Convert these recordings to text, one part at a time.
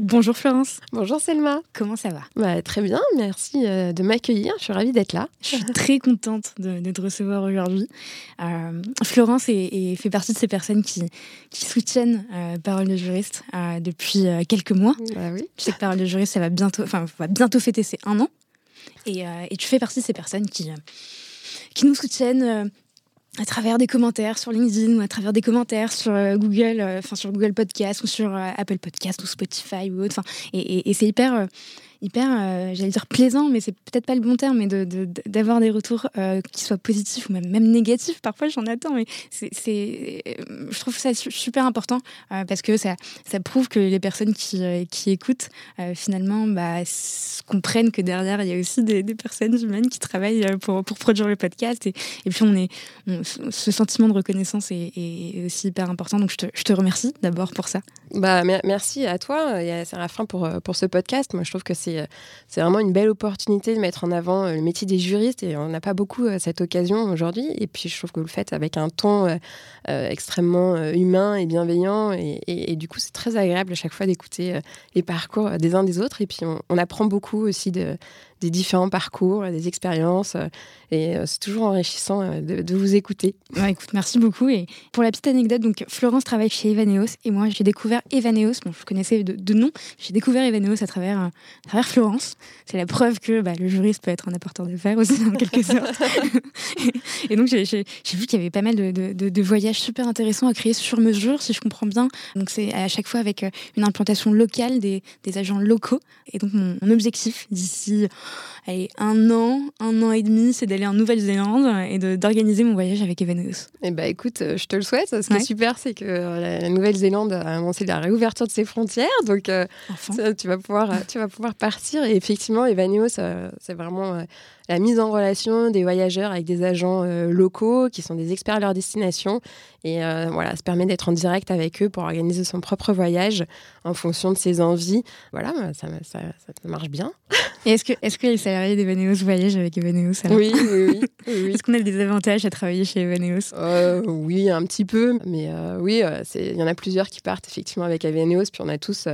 Bonjour Florence. Bonjour Selma. Comment ça va? Bah, Très bien, merci euh, de m'accueillir. Je suis ravie d'être là. Je suis très contente de, te recevoir aujourd'hui. Euh, Florence fait partie de ces personnes qui, soutiennent euh, Parole de juriste depuis quelques mois. Bah oui. Je sais que Parole de juriste, ça va bientôt, enfin, va bientôt fêter ses un an. Et, et, tu fais partie de ces personnes qui, qui nous soutiennent à travers des commentaires sur LinkedIn ou à travers des commentaires sur euh, Google, euh, enfin sur Google Podcast ou sur euh, Apple Podcast ou Spotify ou autre. Et, et c'est hyper hyper, euh, j'allais dire plaisant, mais c'est peut-être pas le bon terme, mais d'avoir de, des retours euh, qui soient positifs ou même, même négatifs. Parfois, j'en attends, mais c'est, je trouve ça super important euh, parce que ça, ça prouve que les personnes qui, qui écoutent, finalement, bah, comprennent que derrière, il y a aussi des, personnes humaines qui travaillent pour, pour produire le podcast. Et, et puis, on est, ce sentiment de reconnaissance est, est, aussi hyper important. Donc, je te, je te remercie d'abord pour ça. Bah, merci à toi et à Séraphin pour, pour ce podcast. Moi, je trouve que c'est euh, c'est vraiment une belle opportunité de mettre en avant euh, le métier des juristes et on n'a pas beaucoup euh, cette occasion aujourd'hui. Et puis je trouve que vous le faites avec un ton extrêmement humain et bienveillant et, du coup c'est très agréable à chaque fois d'écouter les parcours des uns des autres et puis on apprend beaucoup aussi de, des différents parcours, des expériences. Euh, et euh, c'est toujours enrichissant euh, de, vous écouter. écoute, merci beaucoup. Et pour la petite anecdote, donc Florence travaille chez Evaneos et moi j'ai découvert Evaneos. Bon, je connaissais de, nom. J'ai découvert Evaneos à travers, Florence. C'est la preuve que bah, le juriste peut être un apporteur d'affaires aussi en quelque sorte. et donc j'ai vu qu'il y avait pas mal de, de, voyages super intéressants à créer sur mesure, si je comprends bien. Donc c'est à chaque fois avec une implantation locale des agents locaux. Et donc mon objectif d'ici allez, un an, un an et demi, c'est d'aller en Nouvelle-Zélande et d'organiser mon voyage avec Evaneos. Eh bah, écoute, euh, je te le souhaite. Ce qui est super, c'est que euh, la Nouvelle-Zélande a annoncé la réouverture de ses frontières. Donc, euh, tu, vas pouvoir, tu vas pouvoir partir. Et effectivement, Evaneos, c'est vraiment la mise en relation des voyageurs avec des agents locaux qui sont des experts à leur destination. Et voilà, ça permet d'être en direct avec eux pour organiser son propre voyage en fonction de ses envies. Voilà, ça, ça, ça marche bien. Et est-ce que, est-ce que les salariés d'Evaneos voyagent avec Evaneos oui, oui, oui, Est-ce qu'on a des avantages à travailler chez Evaneos? Euh, Oui, un petit peu. Mais euh, oui, euh, il y en a plusieurs qui partent effectivement avec Evaneos. Puis on a tous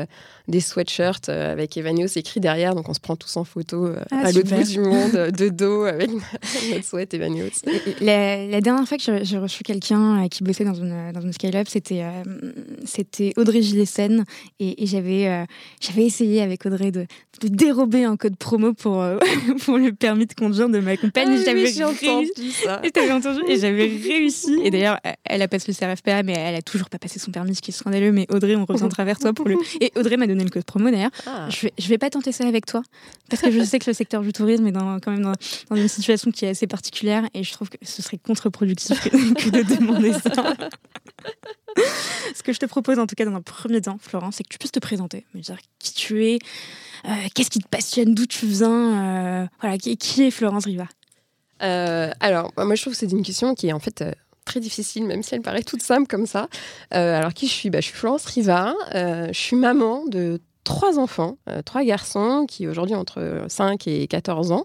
des sweatshirts avec Evaneos écrit derrière. Donc on se prend tous en photo ah, à l'autre bout du monde, de dos, avec notre sweat Evaneos. La, dernière fois que j'ai reçu quelqu'un qui bossait dans une, dans une scale-up, c'était c'était Audrey Gillesen. Et, et j'avais j'avais essayé avec Audrey de, de dérober un code promo pour, euh, pour le permis de conduire de ma compagne. Ah, j'avais entendu ça. Et entendu et j'avais réussi. Et d'ailleurs, elle a passé le CRFPA, mais elle a toujours pas passé son permis, ce qui est scandaleux. Mais Audrey, on revient travers toi pour le. Et Audrey m'a donné le code promo d'ailleurs. Ah. Je, vais, je vais pas tenter ça avec toi parce que je sais que le secteur du tourisme est dans, quand même dans, dans, une situation qui est assez particulière et je trouve que ce serait contre-productif que, de demander ça. ce que je te propose en tout cas dans un premier temps, Florence, c'est que tu puisses te présenter, me dire qui tu es, euh, qu'est-ce qui te passionne, d'où tu viens, euh, voilà, qui, est Florence Riva euh, Alors, moi je trouve que c'est une question qui est en fait très difficile, même si elle paraît toute simple comme ça. alors, qui je suis? Bah, Je suis Florence Riva. je suis maman de trois enfants, trois garçons qui aujourd'hui ont entre 5 et 14 ans.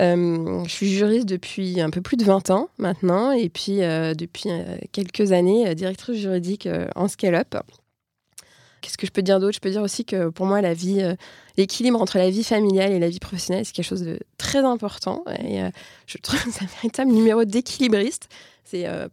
Je suis juriste depuis un peu plus de 20 ans maintenant, et puis depuis quelques années, directrice juridique en scale-up. Qu'est-ce que je peux dire d'autre? Je peux dire aussi que pour moi, la vie, euh, l'équilibre entre la vie familiale et la vie professionnelle, c'est quelque chose de très important. Euh, je trouve que c'est un véritable numéro d'équilibriste. C'est euh,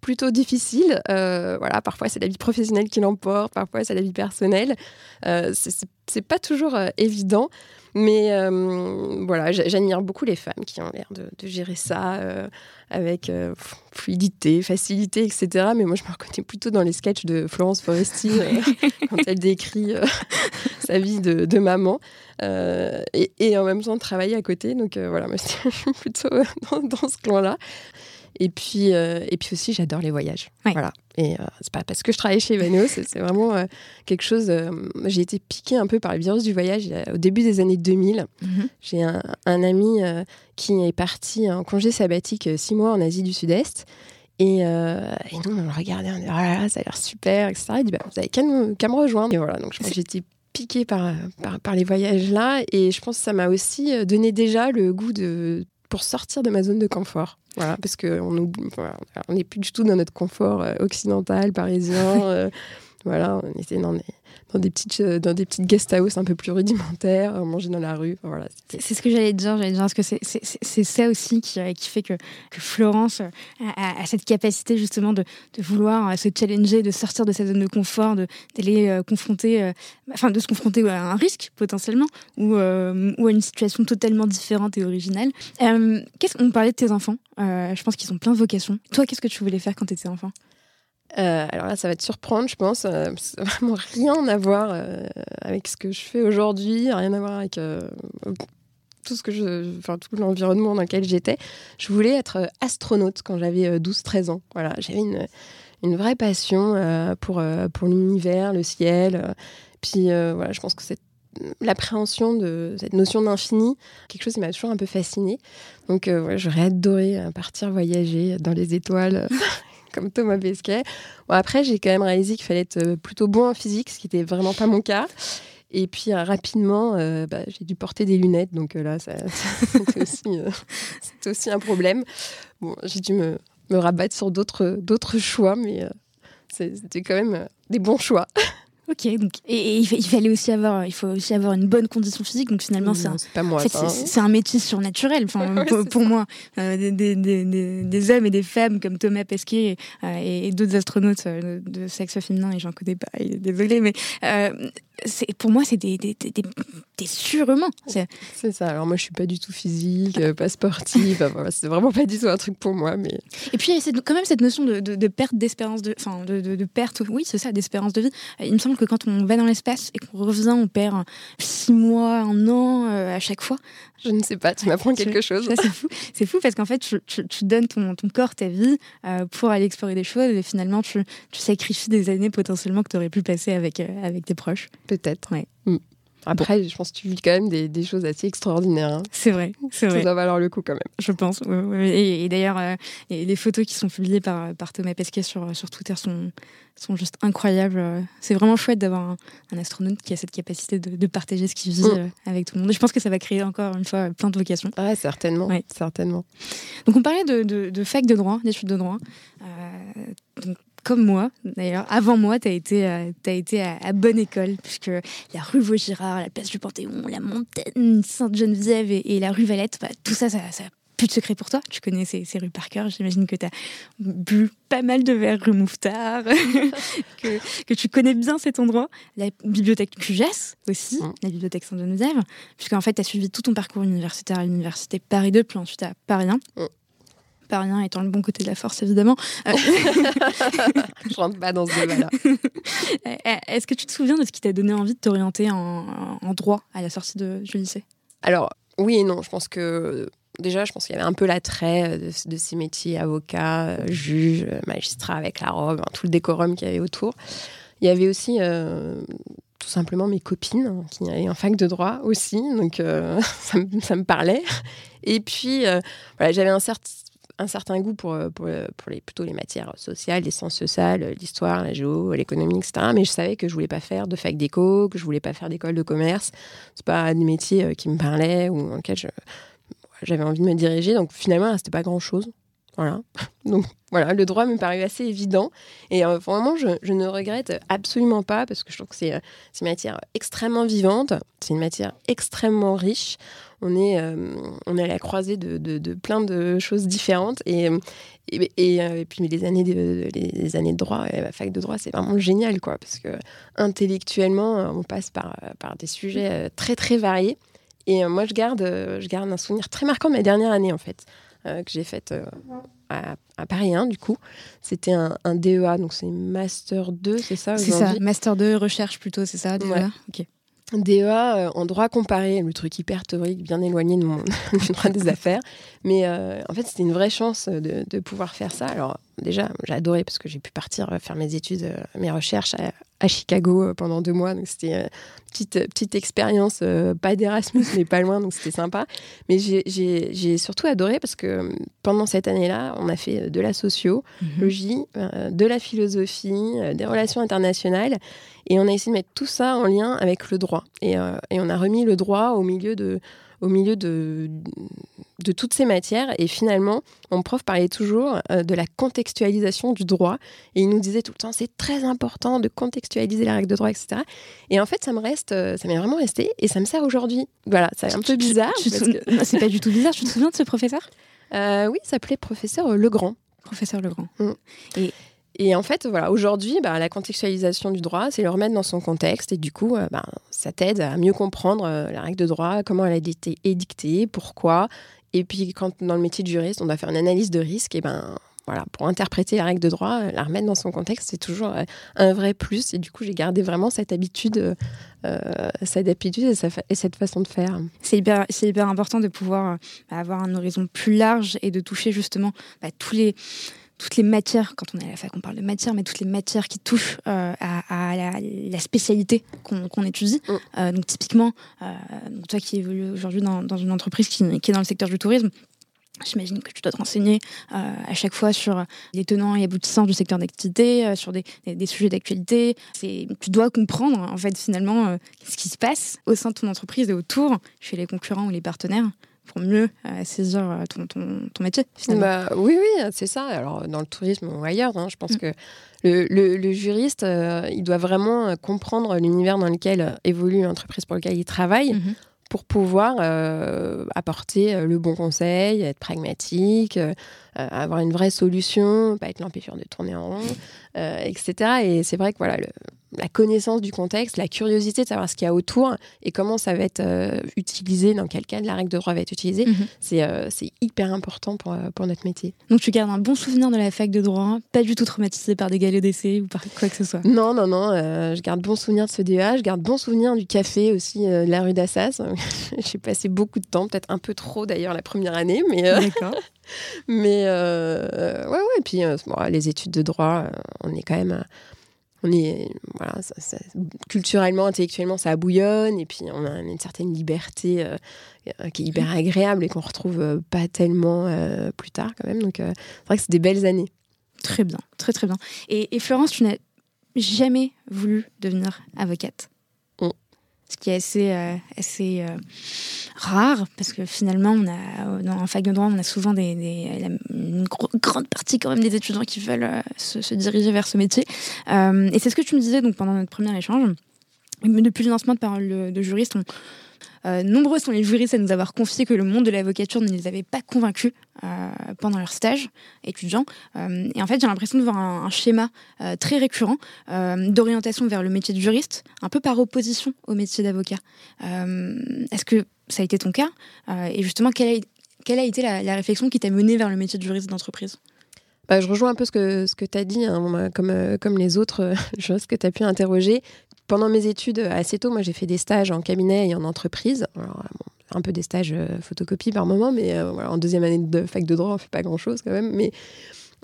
plutôt difficile. voilà, parfois c'est la vie professionnelle qui l'emporte, parfois c'est la vie personnelle. c'est pas toujours évident. Mais euh, voilà, j'admire beaucoup les femmes qui ont l'air de, gérer ça euh, avec euh, fluidité, facilité, etc. Mais moi, je me reconnais plutôt dans les sketchs de Florence Foresti quand elle décrit sa vie de, maman et, en même temps de travailler à côté. Donc voilà, moi, je suis plutôt dans, dans ce clan-là. Et puis, euh, et puis aussi, j'adore les voyages. Voilà. Et euh, c'est pas parce que je travaille chez Evaneos, c'est vraiment euh, quelque chose. j'ai été piquée un peu par le virus du voyage au début des années 2000. Mhm. J'ai un, ami qui est parti en congé sabbatique six mois en Asie du Sud-Est. Et, et, nous, on le regardait, on dit ah ça a l'air super, etc. Il dit bah, Vous avez qu'à me, rejoindre. Et voilà, donc j'étais piquée par, par, par, les voyages là. Et je pense que ça m'a aussi donné déjà le goût de pour sortir de ma zone de confort. Voilà, parce qu'on on n'est plus du tout dans notre confort euh, occidental, parisien. Euh, voilà, on était dans des, dans des petites euh, des petites guest un peu plus rudimentaires, manger dans la rue. voilà, c'est ce que j'allais dire. J'allais dire parce que c'est ça aussi qui, qui fait que, que Florence a, cette capacité justement de, de, vouloir se challenger, de sortir de sa zone de confort, d'aller confronter, enfin de se confronter à un risque potentiellement ou, ou à une situation totalement différente et originale. Qu'est-ce qu'on parlait de tes enfants euh, je pense qu'ils ont plein de vocations. Toi, qu'est-ce que tu voulais faire quand tu étais enfant? Euh, alors là, ça va te surprendre, je pense. Euh, vraiment rien à voir avec ce que je fais aujourd'hui, rien à voir avec tout ce que enfin tout l'environnement dans lequel j'étais. Je voulais être astronaute quand j'avais 12-13 ans. Voilà, j'avais une, une vraie passion pour pour l'univers, le ciel. Puis voilà, je pense que c'est l'appréhension de cette notion d'infini, quelque chose qui m'a toujours un peu fascinée. Donc euh, j'aurais adoré euh, partir voyager dans les étoiles. comme Thomas Pesquet. Après, j'ai quand même réalisé qu'il fallait être euh, plutôt bon en physique, ce qui n'était vraiment pas mon cas. Et puis rapidement, bah, j'ai dû porter des lunettes, donc là, c'était aussi, aussi, un problème. Bon, j'ai dû me, me, rabattre sur d'autres choix, mais c'était quand même des bons choix. Ok, donc et, il, fallait aussi avoir, il faut aussi avoir une bonne condition physique. Donc finalement, c'est un, c'est un métier surnaturel. Enfin, pour, moi, euh, des, des, des, des, hommes et des femmes comme Thomas Pesquet euh, et, d'autres astronautes euh, de sexe féminin, et j'en connais pas, désolé, mais pour moi, c'est des, des, des, des surhumains. C'est ça. Alors moi, je suis pas du tout physique, euh, pas sportive. voilà, c'est vraiment pas du tout un truc pour moi. Mais... Et puis, c'est quand même cette notion de, de, perte d'espérance de, enfin, de, de, perte, oui, c'est ça, d'espérance de vie. Il me semble que quand on va dans l'espace et qu'on revient, on perd six mois, un an euh, à chaque fois. Je ne sais pas, tu m'apprends quelque chose. C'est fou. C'est fou parce qu'en fait, tu, tu, donnes ton, ton, corps, ta vie euh, pour aller explorer des choses et finalement, tu, tu sacrifies des années potentiellement que tu aurais pu passer avec, avec tes proches. Peut-être. Ouais. Mm. Après, je pense que tu vis quand même des, des choses assez extraordinaires. Hein. C'est vrai, c'est vrai. Ça doit valoir le coup quand même. Je pense. Et, d'ailleurs, euh, les photos qui sont publiées par, par Thomas Pesquet sur, sur Twitter sont, sont juste incroyables. C'est vraiment chouette d'avoir un, astronaute qui a cette capacité de, de partager ce qu'il vit mm. euh, avec tout le monde. Et je pense que ça va créer encore une fois plein de vocations. Ah, certainement. certainement. Donc, on parlait de, de, de fac de droit, d'études de droit. Euh, donc, comme moi, d'ailleurs, avant moi, tu as été, euh, as été à, bonne école, puisque la rue Vaugirard, la place du Panthéon, la montagne Sainte-Geneviève et, la rue Valette, bah, tout ça, ça, ça plus de secret pour toi. Tu connais ces, rues par cœur. J'imagine que tu as bu pas mal de verres rue Mouffetard, que, que, tu connais bien cet endroit. La bibliothèque QGES aussi, la bibliothèque Sainte-Geneviève, puisqu'en fait, tu as suivi tout ton parcours universitaire à l'université Paris 2, puis ensuite à Paris 1. Pas rien étant le bon côté de la force, évidemment. Euh, Je rentre pas dans ce débat-là. Euh, est-ce que tu te souviens de ce qui t'a donné envie de t'orienter en, droit à la sortie de, du lycée? Alors, oui et non. Je pense que déjà, je pense qu'il y avait un peu l'attrait de, ces métiers, avocat, juge, magistrat avec la robe, tout le décorum qu'il y avait autour. Il y avait aussi tout simplement mes copines qui allaient en fac de droit aussi, donc ça, me, ça, me, parlait. Et puis, voilà, j'avais un certain un certain goût pour, pour, pour, les, plutôt les matières sociales, les sciences sociales, l'histoire, la géo, l'économie, etc. Mais je savais que je voulais pas faire de fac d'éco, que je voulais pas faire d'école de commerce. C'est pas des métiers qui me parlaient ou dans lesquels j'avais envie de me diriger. Donc finalement, c'était pas grand chose. Voilà. Donc voilà, le droit me paraît assez évident. Et euh, vraiment, je, ne regrette absolument pas parce que je trouve que c'est euh, une matière extrêmement vivante, c'est une matière extrêmement riche. On est, euh, on est à la croisée de, de, plein de choses différentes. Et, et, et, puis les années de, années de droit, la fac de droit, c'est vraiment génial, quoi, parce que intellectuellement, on passe par, par des sujets très, très variés. Et moi, je garde, je garde un souvenir très marquant de ma dernière année, en fait. Euh, que j'ai faite euh, à, Paris 1, du coup. C'était un, DEA, donc c'est Master 2, c'est ça C'est ça, Master 2, recherche plutôt, c'est ça, DEA Ok. DEA euh, en droit comparé, le truc hyper théorique, bien éloigné de mon droit des affaires. Mais en fait, c'était une vraie chance de, de, pouvoir faire ça. Alors, déjà, j'ai adoré parce que j'ai pu partir faire mes études, mes recherches à, à Chicago euh, pendant deux mois. Donc c'était une euh, petite, euh, petite expérience, pas d'Erasmus, mais pas loin, donc c'était sympa. Mais j'ai surtout adoré parce que pendant cette année-là, on a fait de la sociologie, mhm. de la philosophie, des relations internationales. Et on a essayé de mettre tout ça en lien avec le droit. Et, et on a remis le droit au milieu de, au milieu de, de toutes ces matières. Et finalement, mon prof parlait toujours euh, de la contextualisation du droit. Et il nous disait tout le temps, c'est très important de contextualiser les règles de droit, etc. Et en fait, ça me reste, euh, ça m'est vraiment resté et ça me sert aujourd'hui. Voilà, c'est un peu bizarre. C'est pas du tout bizarre. Tu te souviens de ce professeur? Euh, Oui, il s'appelait professeur Legrand. Professeur Legrand. Mm. Et et en fait, voilà, aujourd'hui, bah, la contextualisation du droit, c'est le remettre dans son contexte. Et du coup, euh, bah, ça t'aide à mieux comprendre euh, la règle de droit, comment elle a été édictée, pourquoi. Et puis, quand dans le métier de juriste, on doit faire une analyse de risque, et ben voilà, pour interpréter la règle de droit, euh, la remettre dans son contexte, c'est toujours un vrai plus. Et du coup, j'ai gardé vraiment cette habitude, cette habitude et, cette façon de faire. C'est hyper, important de pouvoir avoir un horizon plus large et de toucher justement bah, tous les toutes les matières, quand on est à la fac, on parle de matière, mais toutes les matières qui touchent euh, à, la, spécialité qu'on étudie. Mm. Euh, donc typiquement, euh, toi qui évolues aujourd'hui dans, dans, une entreprise qui, qui, est dans le secteur du tourisme, J'imagine que tu dois te renseigner à chaque fois sur les tenants et aboutissants du secteur d'activité, sur des, des, sujets d'actualité. Tu dois comprendre en fait finalement ce qui se passe au sein de ton entreprise et autour, chez les concurrents ou les partenaires pour mieux euh, saisir euh, ton, ton, ton, métier bah, Oui, oui, c'est ça. Alors, dans le tourisme ou ailleurs, hein, je pense mm. que le, le, juriste, euh, il doit vraiment comprendre l'univers dans lequel évolue l'entreprise pour laquelle il travaille. Mm-hmm. pour pouvoir apporter le bon conseil, être pragmatique, avoir une vraie solution, pas être l'empêcheur de tourner en rond, etc. Et c'est vrai que voilà, le, la connaissance du contexte, la curiosité de savoir ce qu'il y a autour et comment ça va être euh, utilisé, dans quel cas la règle de droit va être utilisée, mhm. euh, c'est hyper important pour, euh, pour, notre métier. Donc tu gardes un bon souvenir de la fac de droit, pas du tout traumatisé par des galets d'essai ou par quoi que ce soit? Non, non, non, je garde bon souvenir de ce DEA, je garde bon souvenir du café aussi de la rue d'Assas. J'ai passé beaucoup de temps, peut-être un peu trop d'ailleurs la première année, mais... D'accord. mais ouais, ouais, et puis les études de droit, on est quand même on est voilà, culturellement, intellectuellement, ça bouillonne et puis on a une certaine liberté euh, euh, qui est hyper mm. agréable et qu'on retrouve euh, pas tellement plus tard quand même. Donc c'est vrai que c'est des belles années. Très bien, très très bien. Et, et Florence, tu n'as jamais voulu devenir avocate? Ce qui est assez, euh, assez euh, rare, parce que finalement, on a, dans un fac de droit, on a souvent des, une grande partie quand même des étudiants qui veulent euh, se, diriger vers ce métier. et c'est ce que tu me disais donc, pendant notre premier échange. Depuis le lancement de Parole de, juriste, on, nombreux sont les juristes à nous avoir confié que le monde de l'avocature ne les avait pas convaincus euh, pendant leur stage étudiant. Euh, et en fait, j'ai l'impression de voir un, schéma très récurrent d'orientation vers le métier de juriste, un peu par opposition au métier d'avocat. Est-ce que ça a été ton cas? Et justement, quelle a, été la, réflexion qui t'a mené vers le métier de juriste d'entreprise? Bah, je rejoins un peu ce que, ce que tu as dit, hein, comme, comme les autres choses que tu as pu interroger pendant mes études, assez tôt, moi, j'ai fait des stages en cabinet et en entreprise. un peu des stages euh, photocopie par moment, mais euh, en deuxième année de fac de droit, on fait pas grand-chose quand même. Mais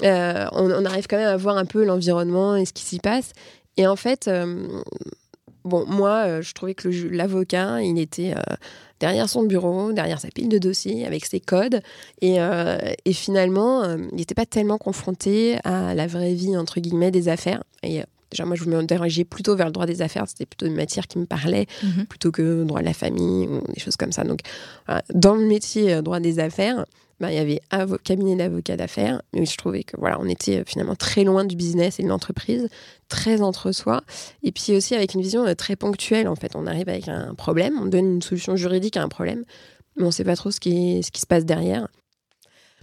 euh, on, arrive quand même à voir un peu l'environnement et ce qui s'y passe. Et en fait, bon, moi, je trouvais que l'avocat, il était derrière son bureau, derrière sa pile de dossiers, avec ses codes. Et, finalement, il n'était pas tellement confronté à la vraie vie, entre guillemets, des affaires. Déjà, moi, je me dirigeais plutôt vers le droit des affaires. C'était plutôt une matière qui me parlait, mhm. plutôt que le droit de la famille ou des choses comme ça. Donc, dans le métier euh, droit des affaires, bah, il y avait cabinet d'avocats d'affaires, mais je trouvais que voilà, on était euh, finalement très loin du business et de l'entreprise, très entre soi, et puis aussi avec une vision euh, très ponctuelle. En fait, on arrive avec un problème, on donne une solution juridique à un problème, mais on ne sait pas trop ce qui, ce qui se passe derrière.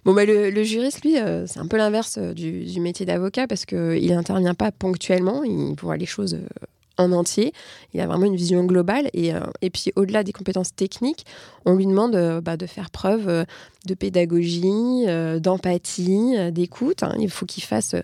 Bon, bah, le, juriste, lui, euh, c'est un peu l'inverse euh, du, métier d'avocat parce qu'il n'intervient pas ponctuellement, il voit les choses euh, en entier. Il a vraiment une vision globale. Et, et puis, au-delà des compétences techniques, on lui demande bah, de faire preuve de pédagogie, d'empathie, d'écoute. Hein. Il faut qu'il fasse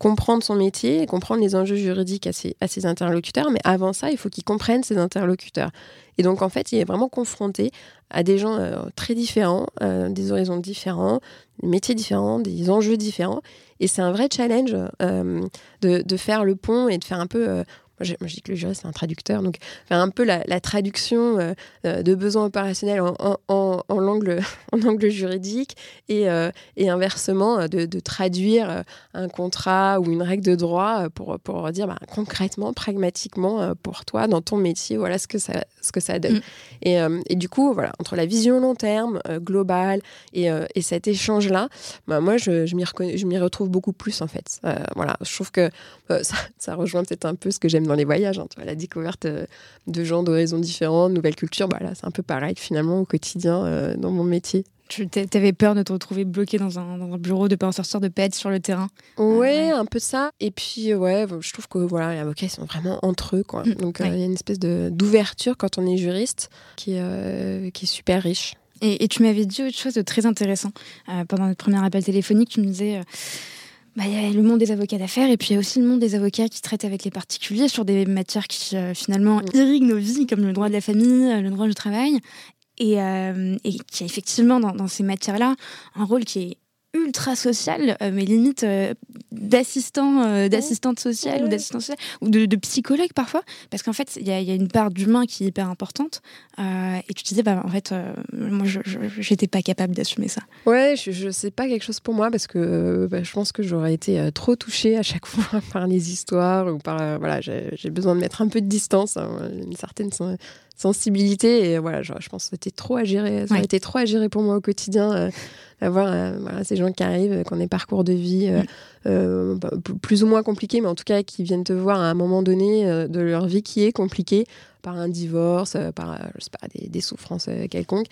comprendre son métier, comprendre les enjeux juridiques à ses, interlocuteurs. Mais avant ça, il faut qu'il comprenne ses interlocuteurs. Et donc, en fait, il est vraiment confronté à des gens très différents, des horizons différents, des métiers différents, des enjeux différents. Et c'est un vrai challenge euh, de, faire le pont et de faire un peu moi, je dis que le juriste, c'est un traducteur. Donc, faire un peu la, traduction euh, euh, de besoins opérationnels en, en, en, langue, en angle juridique et, euh, et inversement, de, traduire un contrat ou une règle de droit pour, pour dire bah, concrètement, pragmatiquement, pour toi, dans ton métier, voilà ce que ça, ce que ça donne. Mm. Et, et, du coup, voilà, entre la vision long terme, globale, et, et cet échange-là, bah, moi, je, je m'y retrouve beaucoup plus, en fait. voilà, je trouve que ça, ça rejoint peut-être un peu ce que j'aime dans les voyages, hein, la découverte euh, de gens d'horizons différents, de nouvelles cultures, bah là c'est un peu pareil finalement au quotidien euh, dans mon métier. Tu avais peur de te retrouver bloqué dans un, dans un bureau, de pas en sortir, de pas être sur le terrain? Ouais, un peu ça. Et puis, ouais, je trouve que voilà, les avocats, ils sont vraiment entre eux. Quoi. Mm, Donc, euh, il y a une espèce d'ouverture quand on est juriste qui, est, qui est super riche. Et, et tu m'avais dit autre chose de très intéressant. pendant notre premier appel téléphonique, tu me disais bah, il y a le monde des avocats d'affaires et puis il y a aussi le monde des avocats qui traitent avec les particuliers sur des matières qui euh, finalement mm. irriguent nos vies, comme le droit de la famille, euh, le droit du travail, et, euh, et qui a effectivement dans, dans ces matières-là un rôle qui est ultra social, euh, mais limite euh, d'assistant, euh, d'assistante sociale ou d'assistante sociale, ou de, psychologue parfois, parce qu'en fait, il y, a une part d'humain qui est hyper importante. et tu disais, bah, en fait, moi, je j'étais pas capable d'assumer ça. Ouais, je, je sais pas quelque chose pour moi, parce que bah, je pense que j'aurais été trop touchée à chaque fois par les histoires, ou par. voilà, j'ai besoin de mettre un peu de distance, hein, une certaine sensibilité, et voilà, je, je pense que c'était trop à gérer, ça a été trop à gérer pour moi au quotidien avoir euh, voilà, ces gens qui arrivent, euh, qui ont des parcours de vie euh, bah, plus ou moins compliqués, mais en tout cas qui viennent te voir à un moment donné de leur vie qui est compliquée par un divorce, par je sais pas, des, souffrances quelconques,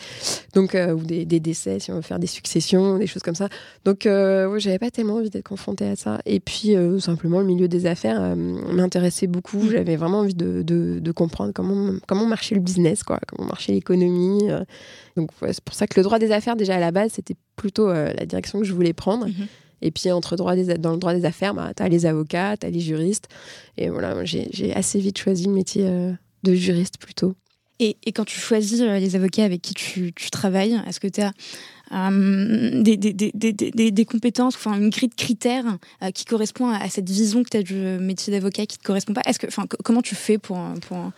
donc ou des, décès si on veut faire des successions, des choses comme ça. Donc euh, j'avais pas tellement envie d'être confrontée à ça. Et puis simplement le milieu des affaires m'intéressait beaucoup. Mm. J'avais vraiment envie de, de, de, comprendre comment comment marchait le business, quoi, comment marchait l'économie. Donc c'est pour ça que le droit des affaires déjà à la base c'était plutôt euh, la direction que je voulais prendre. Mhm. Et puis, entre droit des, dans le droit des affaires, bah, tu as les avocats, tu as les juristes. Et voilà, j'ai assez vite choisi le métier euh, de juriste plutôt. Et, et, quand tu choisis euh, les avocats avec qui tu, tu travailles, est-ce que tu as des, des, des, des, compétences, enfin une grille de critères qui correspond à, cette vision que tu as du métier d'avocat qui ne te correspond pas? Est-ce que, Comment tu fais pour, pour,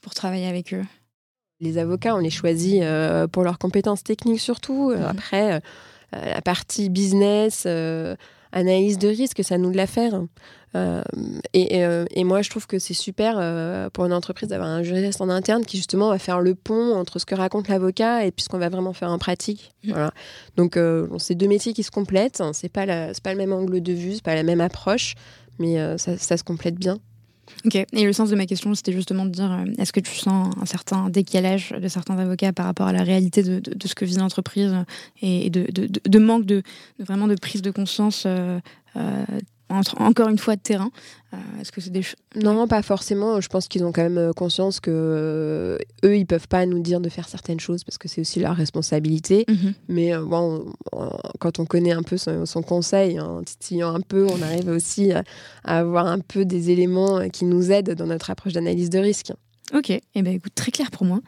pour travailler avec eux? Les avocats, on les choisit euh, pour leurs compétences techniques surtout. Euh, mhm. Après, euh, la partie business, analyse de risque, ça nous de la faire. Et, et, moi, je trouve que c'est super pour une entreprise d'avoir un juriste en interne qui justement va faire le pont entre ce que raconte l'avocat et puis ce qu'on va vraiment faire en pratique. Voilà. Donc, c'est deux métiers qui se complètent. C'est pas pas le même angle de vue, c'est pas la même approche, mais ça, ça se complète bien. Ok, et le sens de ma question, c'était justement de dire, euh, est-ce que tu sens un certain décalage de certains avocats par rapport à la réalité de, ce que vit l'entreprise et de, manque de, vraiment de prise de conscience euh, euh, encore une fois de terrain. Euh, est-ce que c'est des Non, pas forcément. Je pense qu'ils ont quand même euh, conscience que euh, eux, ils peuvent pas nous dire de faire certaines choses parce que c'est aussi leur responsabilité. Mhm. Mais bon, quand on connaît un peu son, conseil, en titillant un peu, on arrive aussi à, avoir un peu des éléments qui nous aident dans notre approche d'analyse de risque. Ok, et eh ben écoute, très clair pour moi.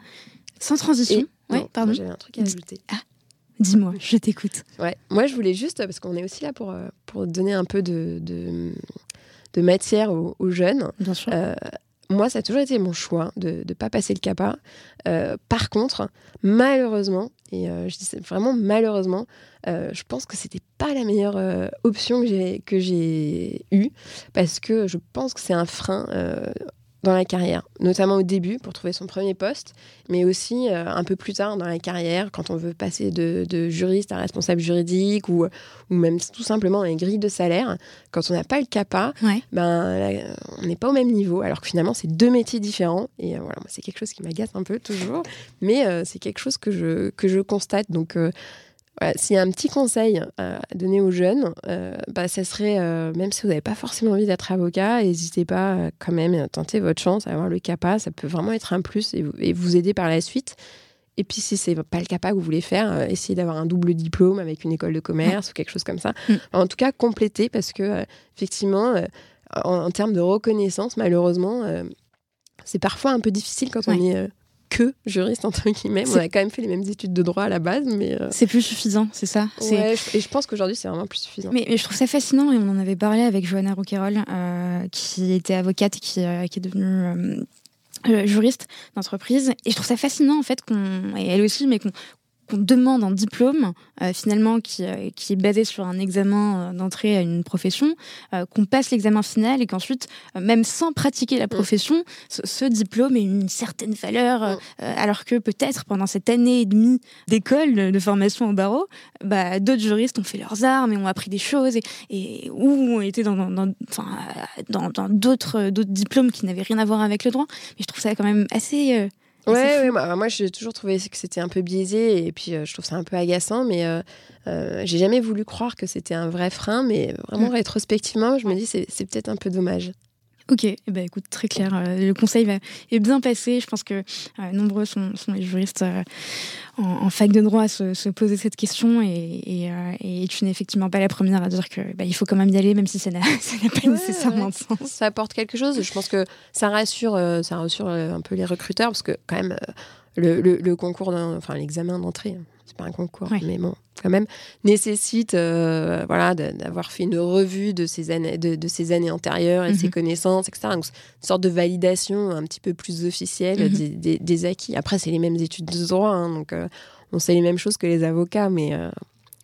Sans transition. ouais, pardon. J'avais un truc à ajouter. Ah. Dis-moi, je t'écoute. Ouais, moi je voulais juste, parce qu'on est aussi là pour, euh, pour donner un peu de, de, matière aux, jeunes. Bien sûr. Euh, moi, ça a toujours été mon choix de ne pas passer le CAPA. par contre, malheureusement, et je dis vraiment malheureusement, je pense que c'était pas la meilleure option que j'ai eue parce que je pense que c'est un frein dans la carrière, notamment au début pour trouver son premier poste, mais aussi euh, un peu plus tard dans la carrière, quand on veut passer de, juriste à responsable juridique ou, ou même tout simplement une grille de salaire. Quand on n'a pas le CAPA, ben, on n'est pas au même niveau, alors que finalement c'est deux métiers différents. Et euh, voilà, c'est quelque chose qui m'agace un peu toujours, mais euh, c'est quelque chose que je, que je constate. Donc s'il y a un petit conseil à donner aux jeunes, euh, bah, ça serait, euh, même si vous n'avez pas forcément envie d'être avocat, n'hésitez pas euh, quand même à tenter votre chance, à avoir le CAPA, ça peut vraiment être un plus et, vous aider par la suite. Et puis si c'est pas le CAPA que vous voulez faire, essayez d'avoir un double diplôme avec une école de commerce ou quelque chose comme ça. Mm. En tout cas, compléter parce que effectivement, en, termes de reconnaissance, malheureusement, c'est parfois un peu difficile quand on est que juriste entre guillemets. On a quand même fait les mêmes études de droit à la base, mais euh, c'est plus suffisant, c'est ça. Ouais, et je pense qu'aujourd'hui c'est vraiment plus suffisant. Mais, je trouve ça fascinant et on en avait parlé avec Johanna Rouquayrol, euh, qui était avocate et qui, euh, qui est devenue juriste d'entreprise. Et je trouve ça fascinant en fait qu'on, et elle aussi, mais qu'on qu'on demande un diplôme euh, finalement qui, euh, qui, est basé sur un examen euh, d'entrée à une profession, qu'on passe l'examen final et qu'ensuite, même sans pratiquer la mm. profession, ce, diplôme ait une certaine valeur, mm. alors que peut-être pendant cette année et demie d'école de, formation au barreau, bah, d'autres juristes ont fait leurs armes et ont appris des choses et, et ou ont été dans, dans, dans, dans d'autres diplômes qui n'avaient rien à voir avec le droit. Mais je trouve ça quand même assez Ouais, ouais bah, moi j'ai toujours trouvé que c'était un peu biaisé et puis euh, je trouve ça un peu agaçant, mais euh, euh, j'ai jamais voulu croire que c'était un vrai frein, mais vraiment mm. rétrospectivement, je me dis c'est, c'est peut-être un peu dommage. Ok, eh ben, écoute, très clair. Le conseil va, est bien passé. Je pense que nombreux sont, sont, les juristes en, fac de droit à se, poser cette question et, tu n'es effectivement pas la première à dire qu'il bah, faut quand même y aller, même si ça n'a pas nécessairement de sens. Ça apporte quelque chose. Je pense que ça rassure, euh, ça rassure euh, un peu les recruteurs parce que quand même euh, le, concours, enfin l'examen d'entrée, c'est pas un concours, mais bon, quand même, nécessite euh, voilà, d'avoir fait une revue de ces années, de, de années antérieures et de ses mhm. connaissances, etc. Donc, une sorte de validation un petit peu plus officielle mhm. des, acquis. Après, c'est les mêmes études de droit, hein, donc euh, on sait les mêmes choses que les avocats, mais euh,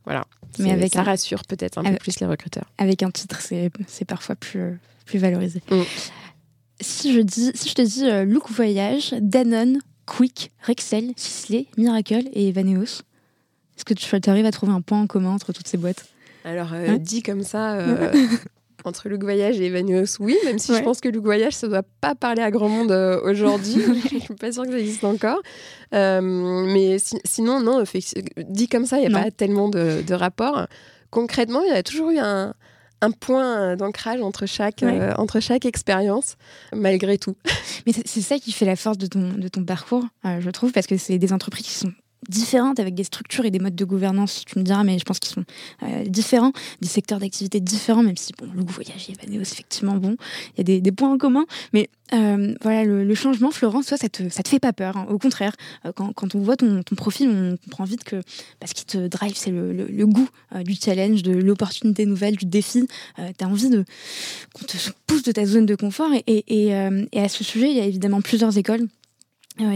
voilà. Mais avec ça rassure peut-être un peu plus les recruteurs. Avec un titre, c'est parfois plus, plus valorisé. Mm. Si, je dis, si je te dis Look Voyage, Danone, Quick, Rexel, Sisley, Miracle et Evaneos, est-ce que tu arrives à trouver un point en commun entre toutes ces boîtes? Alors, euh, hein dit comme ça, euh, entre Luc Voyage et Evaneos, oui, même si je pense que Luc Voyage, ça ne doit pas parler à grand monde euh, aujourd'hui. je ne suis pas sûre que ça existe encore. mais sinon, non, dit comme ça, il n'y a pas tellement de, de rapport. Concrètement, il y a toujours eu un, point d'ancrage entre chaque, entre chaque expérience, malgré tout. Mais c'est ça qui fait la force de ton, de ton parcours, je trouve, parce que c'est des entreprises qui sont différentes, avec des structures et des modes de gouvernance, tu me diras, mais je pense qu'ils sont euh, différents, des secteurs d'activité différents, même si bon, le voyage et Vanéos, effectivement, bon, il y a des, points en commun, mais euh, voilà, le, changement, Florence, toi, ça te, ça te fait pas peur. Hein. Au contraire, euh, quand, on voit ton, profil, on comprend vite que bah, ce qui te drive, c'est le, goût du challenge, de l'opportunité nouvelle, du défi. tu as envie qu'on te pousse de ta zone de confort. et à ce sujet, il y a évidemment plusieurs écoles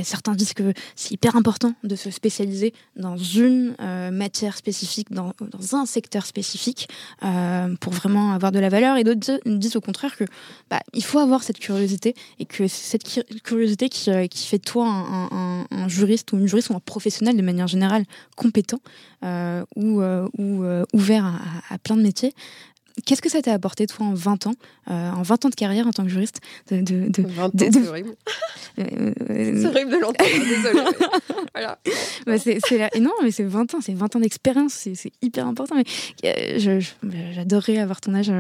certains disent que c'est hyper important de se spécialiser dans une euh, matière spécifique, dans, un secteur spécifique, euh, pour vraiment avoir de la valeur. Et d'autres disent au contraire que bah, il faut avoir cette curiosité et que c'est cette curiosité qui, euh, qui, fait de toi un, juriste ou une juriste ou un professionnel de manière générale compétent ou, ou ouvert à, à, plein de métiers. Qu'est-ce que ça t'a apporté, toi, en 20 ans, euh, en 20 ans de carrière en tant que juriste de, de, 20 ans, c'est horrible. Euh, c'est horrible de l'entendre, désolée. voilà. Bah, c'est, Non, mais c'est 20 ans, c'est 20 ans d'expérience, c'est, hyper important. Mais, euh, j'adorerais avoir ton âge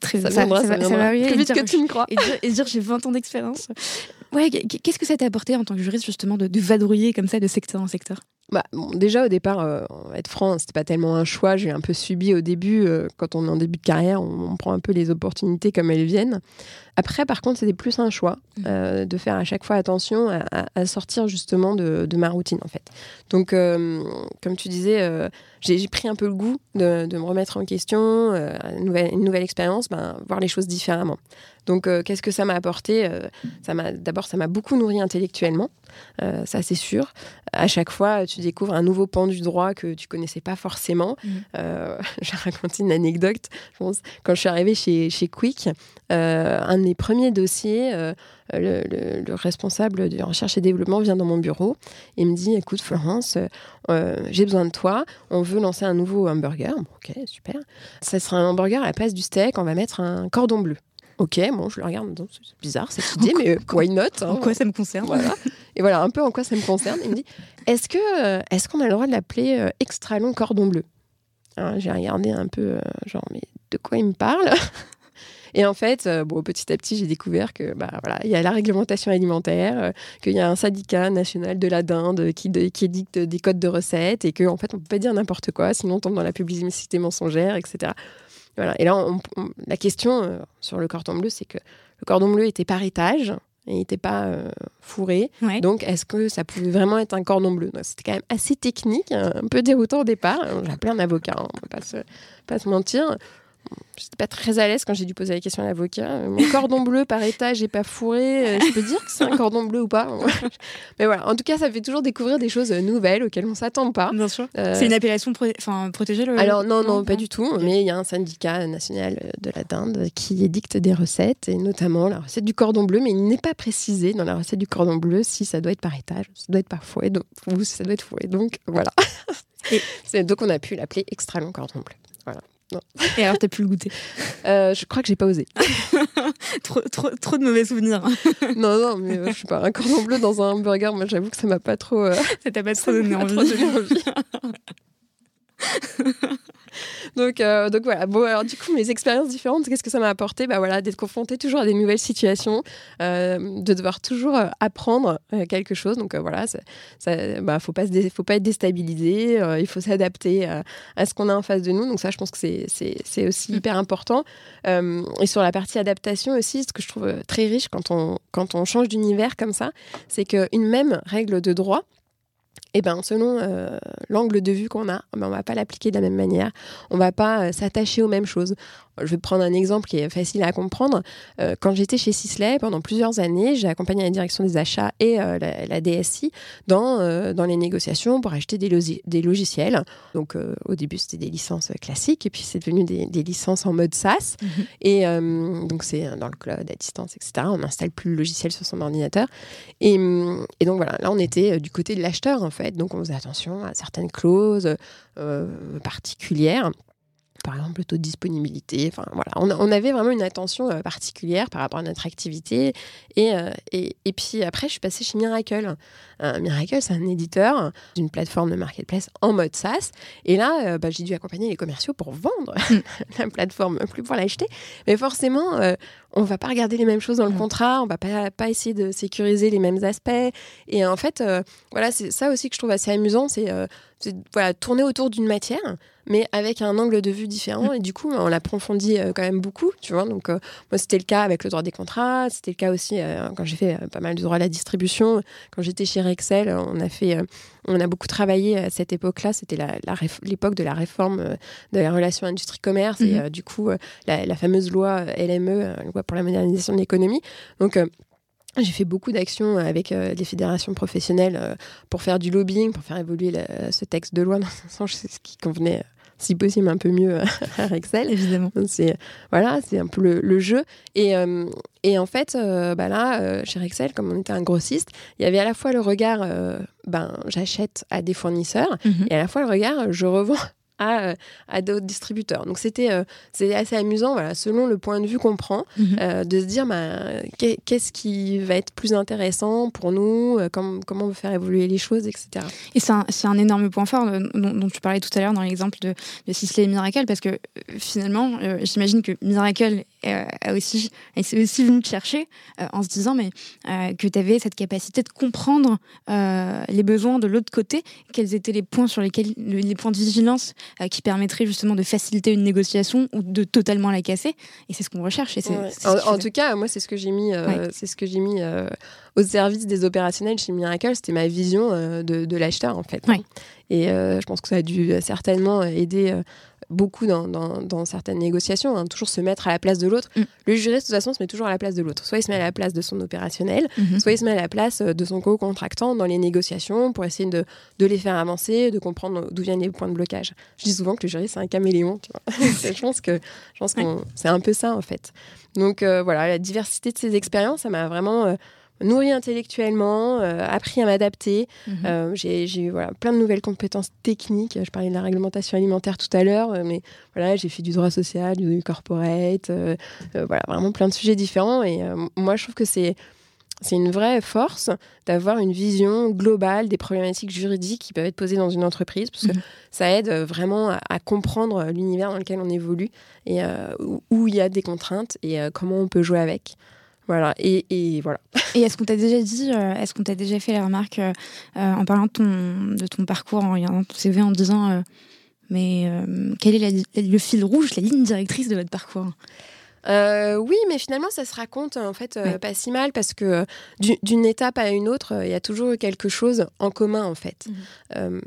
très... Ça, ça, ça, va, Plus vite que tu me crois. Et dire, et dire j'ai 20 ans d'expérience. Ouais, qu'est-ce que ça t'a apporté en tant que juriste, justement, de, vadrouiller comme ça de secteur en secteur? Bah, déjà au départ, euh, être franc, c'était pas tellement un choix. J'ai un peu subi au début. Euh, quand on est en début de carrière, on, prend un peu les opportunités comme elles viennent. Après, par contre, c'était plus un choix mmh. euh, de faire à chaque fois attention à, sortir justement de, ma routine en fait. Donc, comme tu disais, j'ai pris un peu le goût de, me remettre en question, une nouvelle, une nouvelle expérience, ben, voir les choses différemment. Donc, euh, qu'est-ce que ça m'a apporté? Euh, ça m'a, D'abord, ça m'a beaucoup nourri intellectuellement, euh, ça c'est sûr. À chaque fois, tu découvres un nouveau pan du droit que tu connaissais pas forcément. Mmh. J'ai raconté une anecdote. Je pense, quand je suis arrivée chez, chez Quick, un de mes premiers dossiers, le, responsable de recherche et développement vient dans mon bureau et me dit Écoute, Florence, j'ai besoin de toi. On veut lancer un nouveau hamburger. ok, super. Ça sera un hamburger à la place du steak. On va mettre un cordon bleu. Ok, bon, je le regarde, c'est bizarre cette idée, mais why not hein. En quoi ça me concerne? Et voilà, un peu en quoi ça me concerne. Il me dit est-ce que euh, est-ce qu'on a le droit de l'appeler euh, extra long cordon bleu? J'ai regardé un peu, euh, genre, mais de quoi il me parle? Et en fait, bon, petit à petit, j'ai découvert que bah voilà, il y a la réglementation alimentaire, qu'il y a un syndicat national de la dinde qui, qui édicte des codes de recettes et qu'en en fait, on peut pas dire n'importe quoi, sinon on tombe dans la publicité mensongère, etc. Et là, la question sur le cordon bleu, c'est que le cordon bleu était par étage et n'était pas euh, fourré. Donc, est-ce que ça pouvait vraiment être un cordon bleu? C'était quand même assez technique, un peu déroutant au départ. J'ai appelé un avocat, hein, on ne va pas se mentir. J'étais pas très à l'aise quand j'ai dû poser la question à l'avocat. Mon cordon bleu par étage n'est pas fourré. Euh, je peux dire que c'est un cordon bleu ou pas Mais voilà, en tout cas, ça fait toujours découvrir des choses nouvelles auxquelles on s'attend pas. Bien sûr. Euh, c'est une appellation protégée le... Alors non, non, pas du tout. Mais il y a un syndicat national de la dinde qui édicte des recettes, et notamment la recette du cordon bleu. Mais il n'est pas précisé dans la recette du cordon bleu si ça doit être par étage, ça doit être par fourré, donc, ou si ça doit être fourré. Donc voilà. Et... donc on a pu l'appeler extra long cordon bleu. Voilà. Et alors, t'as pu le goûter euh, Je crois que j'ai pas osé. trop, trop, trop, de mauvais souvenirs. non, non, mais euh, je suis pas un cordon bleu dans un hamburger. Moi, j'avoue que ça m'a pas trop. Euh, ça t'a pas trop donné envie. donc, euh, donc voilà. Bon, alors du coup, mes expériences différentes, qu'est-ce que ça m'a apporté bah, voilà, D'être confrontée toujours à des nouvelles situations, euh, de devoir toujours euh, apprendre quelque chose. Donc voilà, ça, ça bah, faut pas faut pas être déstabilisé. il faut s'adapter à ce qu'on a en face de nous. Donc ça, je pense que c'est aussi mm. hyper important. et sur la partie adaptation aussi, ce que je trouve très riche quand on quand on change d'univers comme ça, c'est qu'une même règle de droit eh ben, selon euh, l'angle de vue qu'on a, ben, on va pas l'appliquer de la même manière. On va pas euh, s'attacher aux mêmes choses. Je vais prendre un exemple qui est facile à comprendre. Euh, quand j'étais chez Sisley, pendant plusieurs années, j'ai accompagné la direction des achats et la, DSI dans, dans les négociations pour acheter des, des logiciels. Donc, au début, c'était des licences classiques et puis c'est devenu des, des, licences en mode SaaS. Mhm. Et donc, c'est dans le cloud, à distance, etc. On n'installe plus le logiciel sur son ordinateur. Et, et donc, voilà, là, on était du côté de l'acheteur, en fait. Donc on faisait attention à certaines clauses euh, particulières par exemple le taux de disponibilité. Enfin, voilà. on, avait vraiment une attention euh, particulière par rapport à notre activité. Euh, et, et, puis après, je suis passée chez Miracle. Euh, Miracle, c'est un éditeur d'une plateforme de marketplace en mode SaaS. Et là, bah, j'ai dû accompagner les commerciaux pour vendre mm. la plateforme, plus pour l'acheter. Mais forcément, on ne va pas regarder les mêmes choses dans le mm. contrat, on ne va pas, pas, essayer de sécuriser les mêmes aspects. Et en fait, voilà, c'est ça aussi que je trouve assez amusant, c'est voilà, tourner autour d'une matière mais avec un angle de vue différent. Mm. Et du coup, on l'approfondit euh, quand même beaucoup, tu vois. Donc, euh, moi, c'était le cas avec le droit des contrats. C'était le cas aussi euh, quand j'ai fait pas mal de droit à la distribution. Quand j'étais chez Rexel, on a fait, on a beaucoup travaillé à cette époque-là. C'était l'époque de la réforme de la relation industrie-commerce et mm-hmm. du coup, la, fameuse loi LME, loi pour la modernisation de l'économie. Donc, j'ai fait beaucoup d'actions avec des fédérations professionnelles pour faire du lobbying, pour faire évoluer ce texte de loi dans un sens ce qui convenait si possible un peu mieux à Excel. Évidemment. C'est voilà, c'est un peu le, jeu. Et, euh, et, en fait, euh, bah là, euh, chez Excel, comme on était un grossiste, il y avait à la fois le regard, ben j'achète à des fournisseurs, mhm. et à la fois le regard, je revends à, euh, à d'autres distributeurs. Donc c'était euh, c'est assez amusant, voilà, selon le point de vue qu'on prend, mhm. euh, de se dire bah, qu'est-ce qui va être plus intéressant pour nous, comment, comment on veut faire évoluer les choses, etc. Et c'est un, un, énorme point fort dont, tu parlais tout à l'heure dans l'exemple de, de Sisley et Miracle, parce que finalement, j'imagine que Miracle a aussi, c'est aussi venu te chercher en se disant mais que tu avais cette capacité de comprendre les besoins de l'autre côté, quels étaient les points sur lesquels les points de vigilance qui permettraient justement de faciliter une négociation ou de totalement la casser. Et c'est ce qu'on recherche. Et en, tout cas, moi, c'est ce que j'ai mis, c'est ce que j'ai mis au service des opérationnels chez Miracle. C'était ma vision de, de l'acheteur en fait. Et je pense que ça a dû certainement aider beaucoup dans, dans, certaines négociations, hein, toujours se mettre à la place de l'autre. Mm. Le juriste, de toute façon, se met toujours à la place de l'autre. Soit il se met à la place de son opérationnel, mm-hmm. soit il se met à la place euh, de son co-contractant dans les négociations pour essayer de, de, les faire avancer, de comprendre d'où viennent les points de blocage. Je dis souvent que le juriste, c'est un caméléon. Tu vois je pense que, je pense que c'est un peu ça, en fait. Donc euh, voilà, la diversité de ces expériences, ça m'a vraiment... Euh, nourri intellectuellement, euh, appris à m'adapter. Mhm. Euh, j'ai eu voilà, plein de nouvelles compétences techniques. Je parlais de la réglementation alimentaire tout à l'heure, euh, mais voilà, j'ai fait du droit social, du corporate, voilà, vraiment plein de sujets différents. Et moi, je trouve que c'est c'est une vraie force d'avoir une vision globale des problématiques juridiques qui peuvent être posées dans une entreprise, parce que mhm. ça aide vraiment à, comprendre l'univers dans lequel on évolue et où il y a des contraintes et comment on peut jouer avec. Voilà, et, et voilà. Et est-ce qu'on t'a déjà dit, euh, est-ce qu'on t'a déjà fait la remarque euh, euh, en parlant de ton, de ton parcours, en regardant ton CV, en disant mais quel est le fil rouge, la ligne directrice de votre parcours? Euh, oui, mais finalement, ça se raconte en fait euh, pas si mal parce que euh, d'une étape à une autre, il y a toujours quelque chose en commun en fait. Mhm.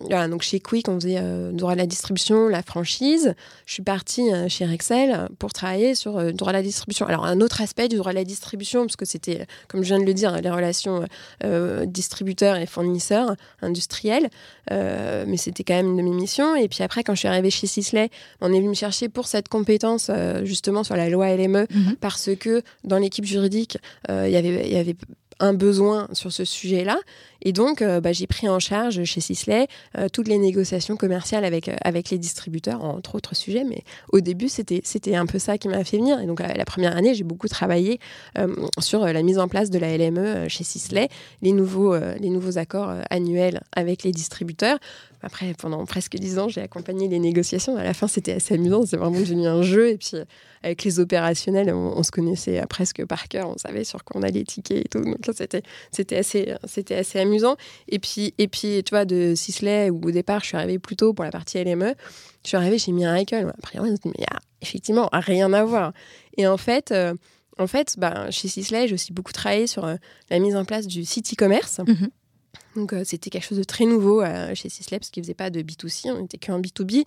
voilà, donc chez Quick, on faisait droit à la distribution, la franchise. Je suis partie chez Rexel pour travailler sur droit à la distribution. Alors un autre aspect du droit à la distribution, parce que c'était, comme je viens de le dire, les relations distributeurs et fournisseurs industriels, mais c'était quand même une de mes missions. Et puis après, quand je suis arrivée chez Sisley, on est venu me chercher pour cette compétence justement sur la la loi LME mhm. parce que dans l'équipe juridique, euh, il y avait un besoin sur ce sujet-là. Et donc, euh, bah, j'ai pris en charge chez Sisley euh, toutes les négociations commerciales avec, euh, avec les distributeurs, entre autres sujets. Mais au début, c'était, c'était un peu ça qui m'a fait venir. Et donc, la première année, j'ai beaucoup travaillé sur la mise en place de la LME chez Sisley, les nouveaux, les nouveaux accords annuels avec les distributeurs. Après, pendant presque dix ans, j'ai accompagné les négociations. À la fin, c'était assez amusant. C'est vraiment devenu un jeu. Et puis, avec les opérationnels, on, se connaissait presque par cœur. On savait sur quoi on allait ticker et tout. Donc, c'était, c'était, assez, c'était assez amusant. Et puis, et puis, tu vois, de Sisley, où au départ, je suis arrivée plus tôt pour la partie LME, je suis arrivée chez Miracle. Après, on dit, mais il y a effectivement rien à voir. Et en fait, euh, en fait bah, chez Sisley, j'ai aussi beaucoup travaillé sur euh, la mise en place du site e-commerce. Mhm. Donc, euh, c'était quelque chose de très nouveau chez Sisley, parce qu'ils ne faisaient pas de B2C, on n'était qu'en B2B.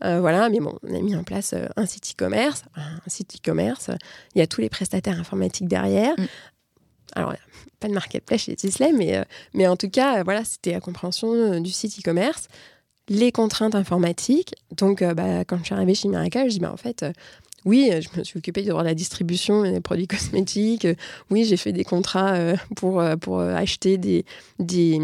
voilà, mais bon, on a mis en place un site e-commerce. Un site e-commerce, il y a tous les prestataires informatiques derrière. Mm. Alors, pas de marketplace chez Sisley, mais, euh, mais en tout cas, voilà, c'était la compréhension euh, du site e-commerce, les contraintes informatiques. Donc, euh, bah, quand je suis arrivée chez Miracle, je dis, bah, en fait, oui, je me suis occupée de la distribution des produits cosmétiques. oui, j'ai fait des contrats pour, pour acheter des, des,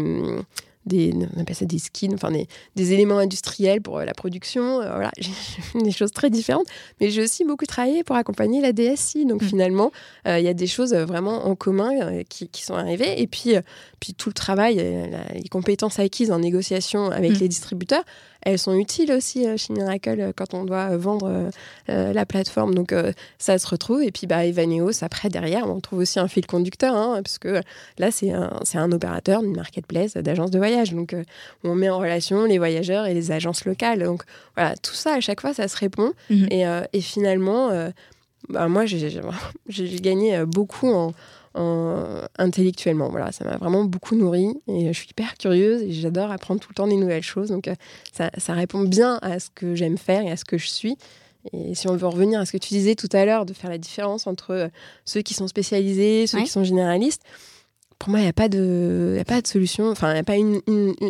des, on appelle ça des skins, enfin des, éléments industriels pour euh, la production. Euh, voilà, j'ai des choses très différentes. Mais j'ai aussi beaucoup travaillé pour accompagner la DSI. Donc mm. finalement, euh, il y a des choses vraiment en commun qui, sont arrivées. Et puis, puis tout le travail, les compétences acquises en négociation avec mm. les distributeurs, elles sont utiles aussi euh, chez Miracle euh, quand on doit euh, vendre la plateforme. Donc ça se retrouve. Et puis bah, Evaneos, après, derrière, on trouve aussi un fil conducteur, hein, parce que là, c'est un, un, opérateur d'une marketplace d'agence de voyage. Donc on met en relation les voyageurs et les agences locales. Donc voilà, tout ça, à chaque fois, ça se répond. Mhm. Et, et, finalement, bah, moi, j'ai gagné beaucoup en intellectuellement. Voilà, ça m'a vraiment beaucoup nourri et je suis hyper curieuse et j'adore apprendre tout le temps des nouvelles choses. Donc euh, ça, ça, répond bien à ce que j'aime faire et à ce que je suis. Et si on veut revenir à ce que tu disais tout à l'heure, de faire la différence entre euh, ceux qui sont spécialisés, ceux qui sont généralistes, pour moi, il n'y a, pas de, a pas de solution, enfin, il n'y a pas une,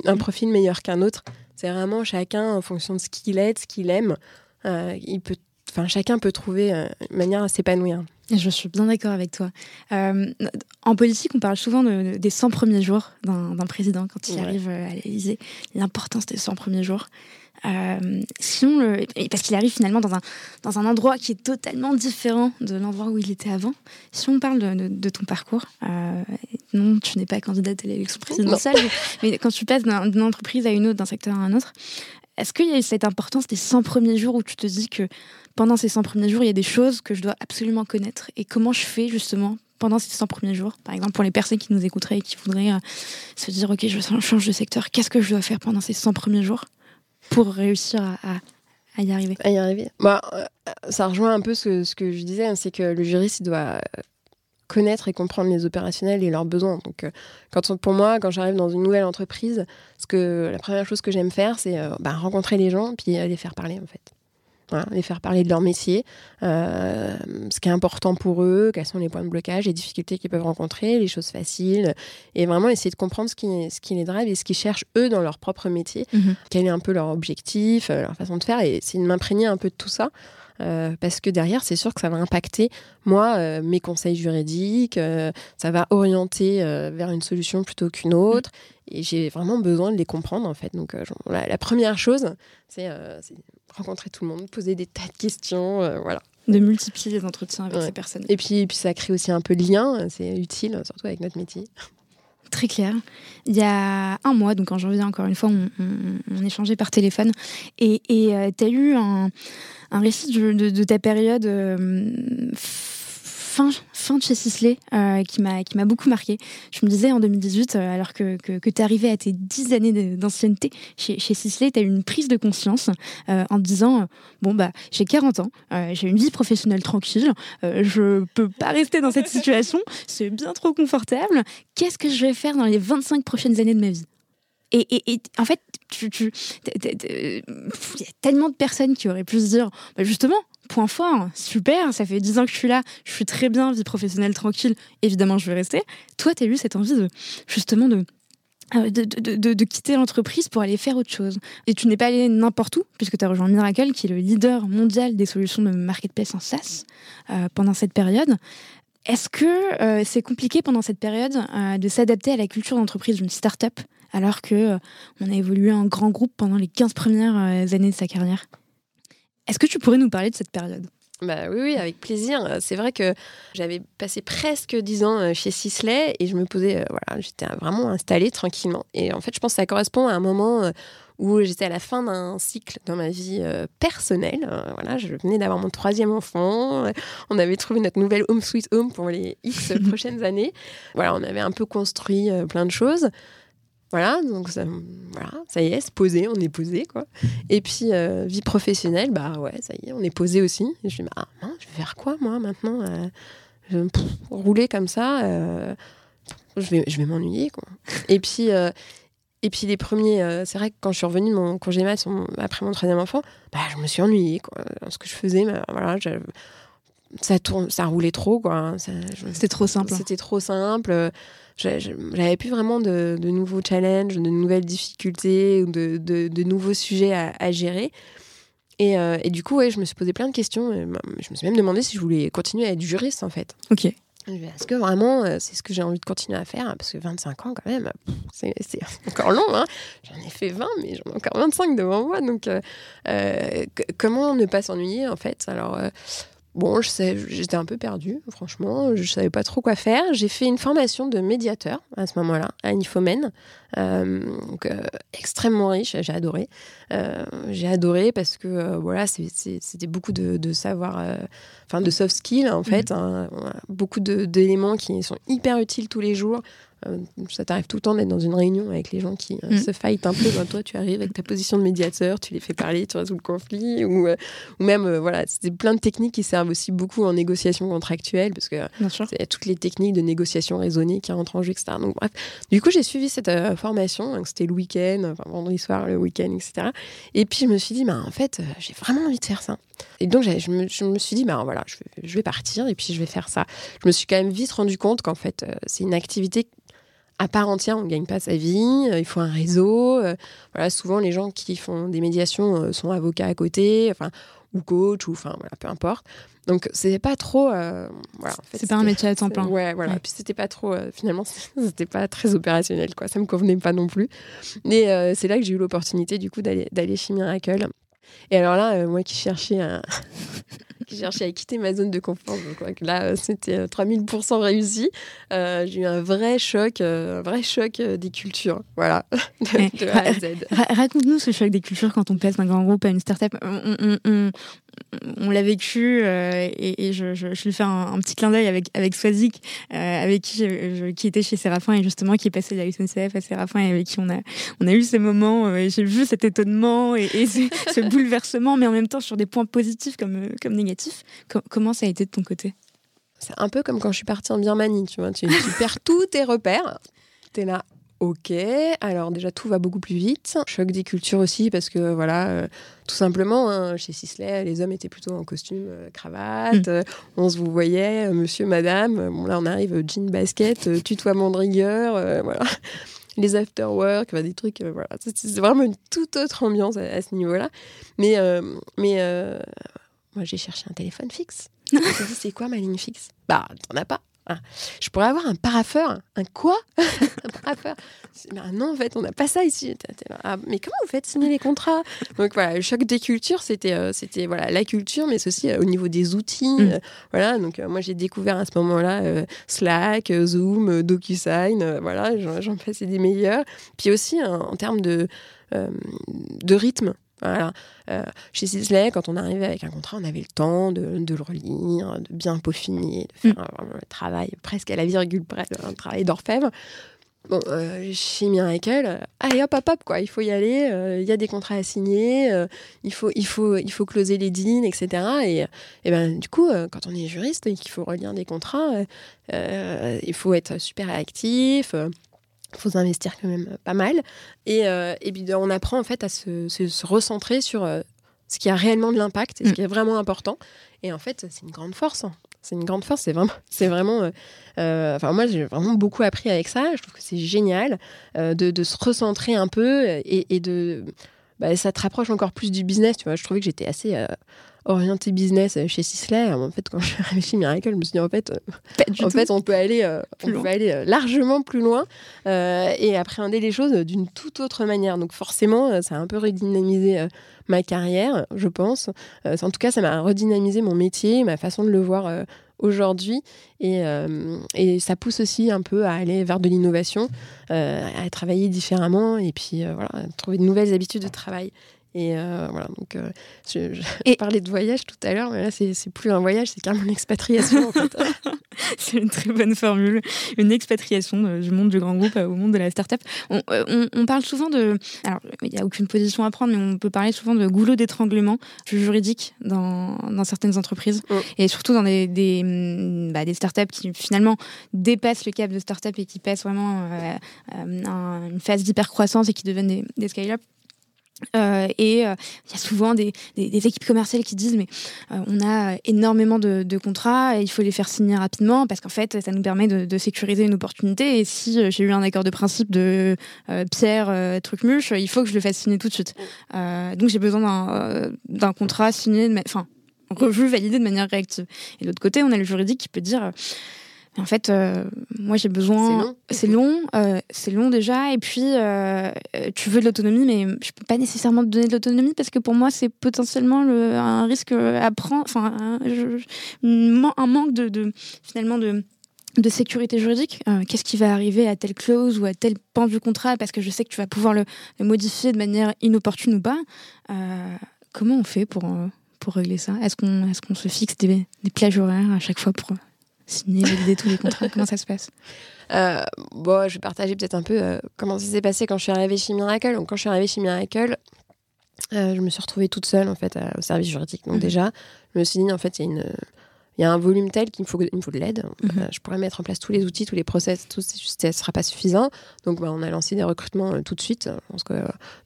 un mm. profil meilleur qu'un autre. C'est vraiment chacun en fonction de ce qu'il est, ce qu'il aime. Euh, il peut, enfin, chacun peut trouver une manière à s'épanouir. Je suis bien d'accord avec toi. Euh, en politique, on parle souvent des 100 premiers jours d'un président quand il arrive euh, à l'Élysée, l'importance des 100 premiers jours. Euh, si on parce qu'il arrive finalement dans un, dans un endroit qui est totalement différent de l'endroit où il était avant. Si on parle de, ton parcours, non, tu n'es pas candidate à l'élection présidentielle, mais quand tu passes d'une entreprise à une autre, d'un secteur à un autre, Est-ce qu'il y a cette importance des 100 premiers jours où tu te dis que pendant ces 100 premiers jours, il y a des choses que je dois absolument connaître Et comment je fais justement pendant ces 100 premiers jours Par exemple, pour les personnes qui nous écouteraient et qui voudraient euh, se dire, OK, je change de secteur, qu'est-ce que je dois faire pendant ces 100 premiers jours pour réussir à, y arriver? À y arriver. Bah, euh, ça rejoint un peu ce, que je disais, hein, c'est que le juriste il doit connaître et comprendre les opérationnels et leurs besoins. Donc, euh, quand pour moi, quand j'arrive dans une nouvelle entreprise, ce que la première chose que j'aime faire, c'est euh, bah, rencontrer les gens puis les faire parler en fait. Voilà, les faire parler de leur métier, euh, ce qui est important pour eux, quels sont les points de blocage, les difficultés qu'ils peuvent rencontrer, les choses faciles, et vraiment essayer de comprendre ce qui, ce qui les drive et ce qu'ils cherchent eux dans leur propre métier, mhm. quel est un peu leur objectif, leur façon de faire, et c'est de m'imprégner un peu de tout ça. Euh, parce que derrière, c'est sûr que ça va impacter, moi, euh, mes conseils juridiques, euh, ça va orienter vers une solution plutôt qu'une autre. Et j'ai vraiment besoin de les comprendre, en fait. Donc, la, première chose, c'est rencontrer tout le monde, poser des tas de questions, voilà. De multiplier les entretiens avec ces personnes. Et puis, puis, ça crée aussi un peu de lien, c'est utile, surtout avec notre métier. Très clair. Il y a un mois, donc en janvier, encore une fois, on, échangeait par téléphone. Et tu as eu un, un récit de, ta période euh, fin, de chez Sisley euh, qui m'a beaucoup marqué. Je me disais en 2018, euh, alors que, que, tu es arrivé à tes 10 années d'ancienneté chez, chez Sisley, tu as eu une prise de conscience en te disant Bon, bah, j'ai 40 ans, j'ai une vie professionnelle tranquille, je peux pas rester dans cette situation, c'est bien trop confortable. Qu'est-ce que je vais faire dans les 25 prochaines années de ma vie? Et, en fait, il y a tellement de personnes qui auraient pu se dire, bah, justement, point fort, super, ça fait 10 ans que je suis là, je suis très bien, vie professionnelle tranquille, évidemment je vais rester. Toi, tu as eu cette envie de, justement, de, euh, de, de, de, quitter l'entreprise pour aller faire autre chose. Et tu n'es pas allé n'importe où, puisque tu as rejoint Miracle, qui est le leader mondial des solutions de marketplace en SaaS euh, pendant cette période. Est-ce que euh, c'est compliqué pendant cette période de s'adapter à la culture d'entreprise d'une start-up alors que on a évolué en grand groupe pendant les 15 premières années de sa carrière? Est-ce que tu pourrais nous parler de cette période? Bah oui, oui, avec plaisir. C'est vrai que j'avais passé presque 10 ans euh, chez Sisley et je me posais, voilà, j'étais vraiment installée tranquillement. Et en fait, je pense que ça correspond à un moment où j'étais à la fin d'un cycle dans ma vie personnelle. voilà, je venais d'avoir mon troisième enfant. On avait trouvé notre nouvelle home sweet home pour les X prochaines années. Voilà, on avait un peu construit plein de choses. Voilà, donc ça, voilà, ça y est, se poser, on est posé, quoi. Et puis, euh, vie professionnelle, bah ouais, ça y est, on est posé aussi. Et je me dis, bah, je vais faire quoi, moi, maintenant euh, Rouler comme ça, euh, je vais, je vais m'ennuyer, quoi. Et puis, et puis les premiers, c'est vrai que quand je suis revenue de mon congé mat après mon troisième enfant, bah, je me suis ennuyée, quoi. Ce que je faisais, bah, voilà, ça, tourne, ça roulait trop, quoi. C'était trop simple. C'était trop simple j'avais plus vraiment de, nouveaux challenges, de nouvelles difficultés ou de, de, nouveaux sujets à, gérer. Et, euh, et, du coup, ouais, je me suis posé plein de questions. Bah, je me suis même demandé si je voulais continuer à être juriste, en fait. Ok. Est-ce que vraiment euh, c'est ce que j'ai envie de continuer à faire? Parce que 25 ans, quand même, c'est encore long. Hein j'en ai fait 20, mais j'en ai encore 25 devant moi. Donc, euh, comment ne pas s'ennuyer, en fait? Alors, Bon, j'étais un peu perdue, franchement. Je savais pas trop quoi faire. J'ai fait une formation de médiateur à ce moment-là, à Nifomène. Euh, donc, euh, extrêmement riche, j'ai adoré. Euh, j'ai adoré parce que voilà, c'était beaucoup de, savoir, enfin de soft skills en fait. Mmh. Hein. beaucoup d'éléments qui sont hyper utiles tous les jours. Euh, ça t'arrive tout le temps d'être dans une réunion avec les gens qui euh, mm. se fightent un peu. Ben, toi, tu arrives avec ta position de médiateur, tu les fais parler, tu résous le conflit. Ou, euh, ou même, voilà, c'est plein de techniques qui servent aussi beaucoup en négociation contractuelle, parce que c'est toutes les techniques de négociation raisonnée qui rentrent en jeu, etc. Donc, bref, du coup, j'ai suivi cette formation. C'était le week-end, enfin, vendredi soir, le week-end, etc. Et puis, je me suis dit, bah, en fait, j'ai vraiment envie de faire ça. Et donc, je me, je me, suis dit, bah, voilà, je vais, je vais, partir et puis je vais faire ça. Je me suis quand même vite rendu compte qu'en fait, c'est une activité à part entière, on ne gagne pas sa vie, euh, il faut un réseau. Euh, voilà, souvent, les gens qui font des médiations euh, sont avocats à côté, enfin, ou coach, ou enfin, voilà, peu importe. Donc, c'est pas trop. voilà, c'est pas un métier à temps plein. Ouais, voilà. Puis, c'était pas trop. finalement, c'était pas très opérationnel, quoi. Ça me convenait pas non plus. Mais c'est là que j'ai eu l'opportunité, du coup, d'aller chez Miracle. Et alors là, moi qui cherchais un. Qui cherchais à quitter ma zone de confort. Donc, là, c'était 3000% réussi. j'ai eu un vrai choc, un vrai choc des cultures. Voilà, de, A à Z. Raconte-nous ce choc des cultures quand on passe d'un grand groupe à une start-up. on, on l'a vécu euh, et, je, je, lui fais un, petit clin d'œil avec, Swazik, euh, avec qui, qui était chez Séraphin et justement qui est passé de la SNCF à Séraphin et avec qui on a, on a eu ces moments, euh, j'ai vu cet étonnement et, ce, bouleversement, mais en même temps sur des points positifs comme, comme négatifs. comment ça a été de ton côté? C'est un peu comme quand je suis partie en Birmanie, tu vois, tu, tu perds tous tes repères, tu es là, Ok, alors déjà tout va beaucoup plus vite. Choc des cultures aussi parce que voilà, euh, tout simplement, hein, chez Sisley, les hommes étaient plutôt en costume, euh, cravate. Mm. Euh, on se vous voyait, monsieur, madame. Bon là, on arrive jean basket, tutoiement de rigueur, voilà. Les after work, des trucs, voilà. C'est vraiment une toute autre ambiance à, ce niveau-là. Mais, mais moi, j'ai cherché un téléphone fixe. Je me dit, c'est quoi ma ligne fixe? Bah, t'en as pas. Ah, je pourrais avoir un paraffeur. Un quoi Un paraffeur Non, en fait, on n'a pas ça ici. Ah, mais comment vous faites signer les contrats? Donc voilà, le choc des cultures, c'était euh, c'était voilà la culture, mais aussi euh, au niveau des outils. Mm. Euh, voilà, donc moi j'ai découvert à ce moment-là Slack, Zoom, DocuSign. voilà, j'en passais des meilleurs. Puis aussi en termes de de rythme. Voilà. Euh, chez Sisley, quand on arrivait avec un contrat, on avait le temps de, le relire, de bien peaufiner, de faire mm. le travail presque à la virgule près, un travail d'orfèvre. Bon, euh, chez Miracle, allez hop hop hop quoi, il faut y aller, euh, il y a des contrats à signer, il faut il faut il faut closer les deals, etc. Et, et ben du coup, quand on est juriste et qu'il faut relire des contrats, il faut être super actif faut s'investir quand même pas mal. Et, euh, et puis on apprend en fait à se, se, recentrer sur euh, ce qui a réellement de l'impact et ce mm. qui est vraiment important. Et en fait, c'est une grande force. Hein. C'est une grande force. C'est vraiment, c'est vraiment. Euh, enfin, moi, j'ai vraiment beaucoup appris avec ça. Je trouve que c'est génial de, de, se recentrer un peu et, et de. Bah, ça te rapproche encore plus du business. Tu vois, je trouvais que j'étais assez orienté business chez Sisley. En fait, quand je suis arrivée chez Miracle, je me suis dit en fait, euh, en fait on peut aller, euh, on peut aller euh, largement plus loin et appréhender les choses d'une toute autre manière. Donc forcément, ça a un peu redynamisé ma carrière, je pense. en tout cas, ça m'a redynamisé mon métier, ma façon de le voir aujourd'hui. Et, et, ça pousse aussi un peu à aller vers de l'innovation, à travailler différemment et puis voilà, trouver de nouvelles habitudes de travail. Et euh, voilà, donc euh, je, parlais de voyage tout à l'heure, mais là, c'est plus un voyage, c'est carrément une expatriation en fait. c'est une très bonne formule, une expatriation du monde du grand groupe au monde de la start-up. On, euh, on, parle souvent de. Alors, il n'y a aucune position à prendre, mais on peut parler souvent de goulot d'étranglement juridique dans, dans, certaines entreprises mm. et surtout dans des, des, mm, bah, des startups qui finalement dépassent le cap de start-up et qui passent vraiment une phase d'hypercroissance et qui deviennent des, des scale-up. Euh, et euh, il y a souvent des, équipes commerciales qui disent mais euh, on a énormément de, contrats et il faut les faire signer rapidement parce qu'en fait ça nous permet de, sécuriser une opportunité. Et si j'ai eu un accord de principe de Pierre Trucmuche il faut que je le fasse signer tout de suite. Donc j'ai besoin d'un contrat signé enfin revu validé de manière réactive. Et de l'autre côté on a le juridique qui peut dire en fait, euh, moi j'ai besoin. C'est long. Euh, c'est long, déjà. Et puis, euh, tu veux de l'autonomie, mais je peux pas nécessairement te donner de l'autonomie parce que pour moi, c'est potentiellement le, un risque à prendre. Enfin, un, un, manque de, de finalement de de sécurité juridique. Qu'est-ce qui va arriver à telle clause ou à tel pan du contrat? Parce que je sais que tu vas pouvoir le, modifier de manière inopportune ou pas. comment on fait pour, pour régler ça? Est-ce qu'on est qu'on se fixe des, des plages horaires à chaque fois pour signer, valider tous les contrats Comment ça se passe euh, bon, je vais partager peut-être un peu euh, comment ça s'est passé quand je suis arrivée chez Miracle. Donc, quand je suis arrivée chez Miracle, euh, je me suis retrouvée toute seule en fait au service juridique. Donc, mhm. déjà, je me suis dit en fait, il y a une il y a un volume tel qu'il me faut, il faut de l'aide. Mhm. je pourrais mettre en place tous les outils, tous les process, tout ça ne sera pas suffisant. Donc, bah, on a lancé des recrutements tout de suite. Je pense que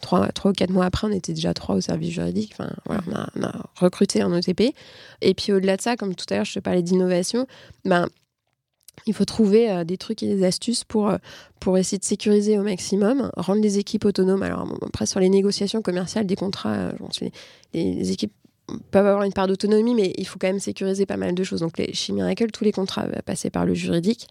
trois, trois ou quatre mois après, on était déjà trois au service juridique. Enfin, voilà, on, a, on, a, recruté en OTP. Et puis, au-delà de ça, comme tout à l'heure, je te parlais d'innovation, ben, il faut trouver euh, des trucs et des astuces pour, euh, pour essayer de sécuriser au maximum, rendre les équipes autonomes. Alors après, sur les négociations commerciales des contrats, euh, les, les, équipes peuvent avoir une part d'autonomie, mais il faut quand même sécuriser pas mal de choses. Donc, les, chez Miracle, tous les contrats passaient par le juridique.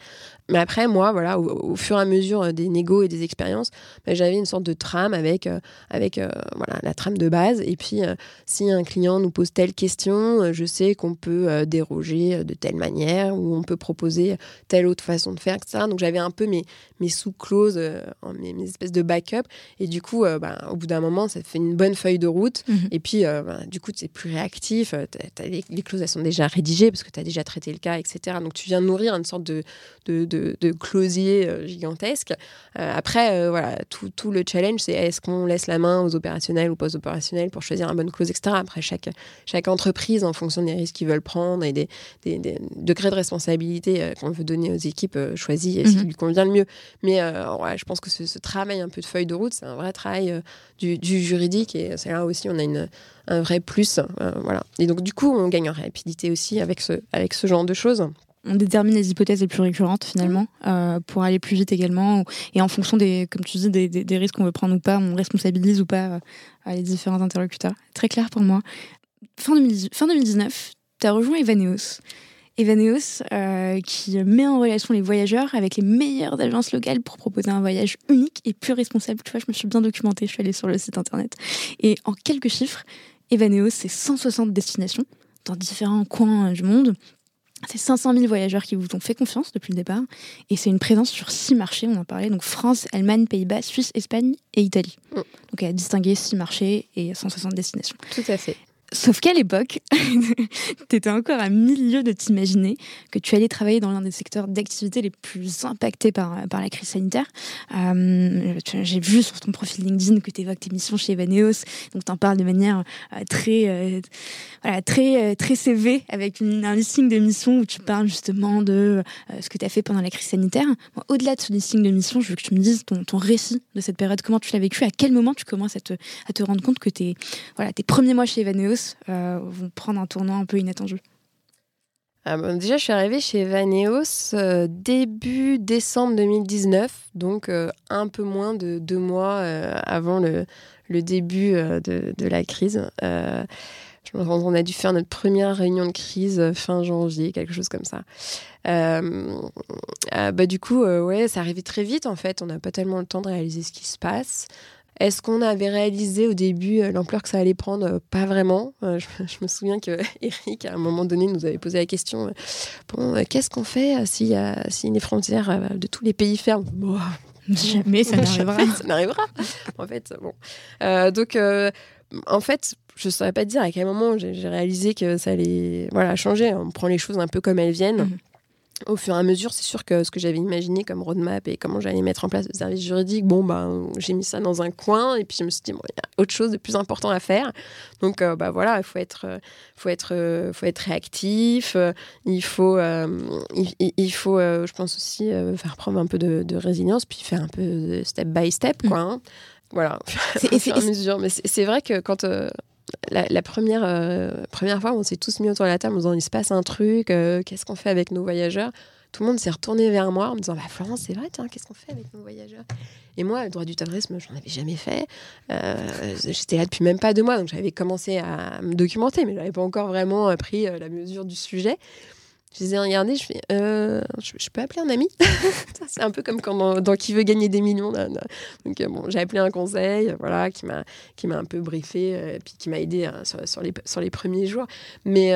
Mais après, moi, voilà, au, fur et à mesure des négos et des expériences, bah, j'avais une sorte de trame avec, euh, avec euh, voilà, la trame de base. Et puis, euh, si un client nous pose telle question, je sais qu'on peut déroger de telle manière ou on peut proposer telle autre façon de faire, etc. Donc, j'avais un peu mes, mes sous-clauses, mes, mes, espèces de backup. Et du coup, bah, au bout d'un moment, ça fait une bonne feuille de route. Mhm. Et puis, bah, du coup, es plus réactif. les, les, clauses, elles sont déjà rédigées parce que tu as déjà traité le cas, etc. Donc, tu viens nourrir une sorte de, de, de, closier euh, gigantesque. Euh, après, euh, voilà, tout, tout, le challenge, c'est est-ce qu'on laisse la main aux opérationnels ou post-opérationnels pour choisir un bonne clause, etc. Après, chaque, chaque entreprise, en fonction des risques qu'ils veulent prendre et des, des, degrés de responsabilité qu'on veut donner aux équipes, choisit ce qui mhm. lui convient le mieux. Mais je pense que ce, travail un peu de feuille de route, c'est un vrai travail du, du, juridique et c'est là aussi on a une, un vrai plus. voilà. Et donc, du coup, on gagne en rapidité aussi avec ce, avec ce genre de choses. On détermine les hypothèses les plus récurrentes finalement euh, pour aller plus vite également et en fonction des comme tu dis des, risques qu'on veut prendre ou pas on responsabilise ou pas euh, les différents interlocuteurs. Très clair pour moi. Fin, 2019 tu as rejoint Evaneos. Evaneos euh, qui met en relation les voyageurs avec les meilleures agences locales pour proposer un voyage unique et plus responsable. Tu vois je me suis bien documentée je suis allée sur le site internet. Et en quelques chiffres Evaneos c'est 160 destinations dans différents coins du monde c'est 500 000 voyageurs qui vous ont fait confiance depuis le départ. Et c'est une présence sur six marchés, on en parlait. Donc France, Allemagne, Pays-Bas, Suisse, Espagne et Italie. Mm. Donc à distinguer six marchés et 160 destinations. Tout à fait. Sauf qu'à l'époque, tu étais encore à milieu de t'imaginer que tu allais travailler dans l'un des secteurs d'activité les plus impactés par, par la crise sanitaire. Euh, j'ai vu sur ton profil LinkedIn que tu évoques tes missions chez Evaneos, donc tu en parles de manière euh, très, euh, voilà, très, très CV, avec un listing de missions où tu parles justement de ce que tu as fait pendant la crise sanitaire. Au-delà de ce listing de missions, je veux que tu me dises ton, ton récit de cette période, comment tu l'as vécu, à quel moment tu commences à te, à te rendre compte que tes, voilà, tes premiers mois chez Evaneos euh, vont prendre un tournant un peu inattendu ah déjà, je suis arrivée chez Vaneos euh, début décembre 2019, donc euh, un peu moins de deux mois avant le, début de, la crise. je me on a dû faire notre première réunion de crise fin janvier, quelque chose comme ça. bah, du coup, ouais, ça arrivait très vite en fait. On n'a pas tellement le temps de réaliser ce qui se passe. Est-ce qu'on avait réalisé au début euh, l'ampleur que ça allait prendre? Euh, Pas vraiment. Euh, je, me souviens que Eric, à un moment donné, nous avait posé la question bon, qu'est-ce qu'on fait si, si les frontières de tous les pays ferment Jamais ça n'arrivera. ça n'arrivera. En fait, bon. donc, en fait, je ne saurais pas te dire à quel moment j'ai réalisé que ça allait voilà, changer. On prend les choses un peu comme elles viennent. Mhm au fur et à mesure, c'est sûr que ce que j'avais imaginé comme roadmap et comment j'allais mettre en place le service juridique, bon, bah, j'ai mis ça dans un coin et puis je me suis dit, bon, il y a autre chose de plus important à faire. Donc, euh, bah, voilà, il faut être, faut être, faut être réactif. il faut, il, faut je pense aussi, faire preuve un peu de, résilience, puis faire un peu de step by step, quoi. Hein. Voilà, au fur et à mesure. Mais c'est vrai que quand la, première, euh, première fois, on s'est tous mis autour de la table en disant il se passe un truc, euh, qu'est-ce qu'on fait avec nos voyageurs? Tout le monde s'est retourné vers moi en me disant bah, Florence, c'est vrai, qu'est-ce qu'on fait avec nos voyageurs? Et moi, le droit du terrorisme, j'en avais jamais fait. Euh, j'étais là depuis même pas deux mois, donc j'avais commencé à me documenter, mais je n'avais pas encore vraiment pris la mesure du sujet. Je les ai regardés, je fais euh, je, peux appeler un ami? C'est un peu comme quand dans, Qui veut gagner des millions. Donc, euh, bon, j'ai appelé un conseil voilà, qui m'a un peu briefé et euh, puis qui m'a aidé sur, sur, les, sur les premiers jours. Mais.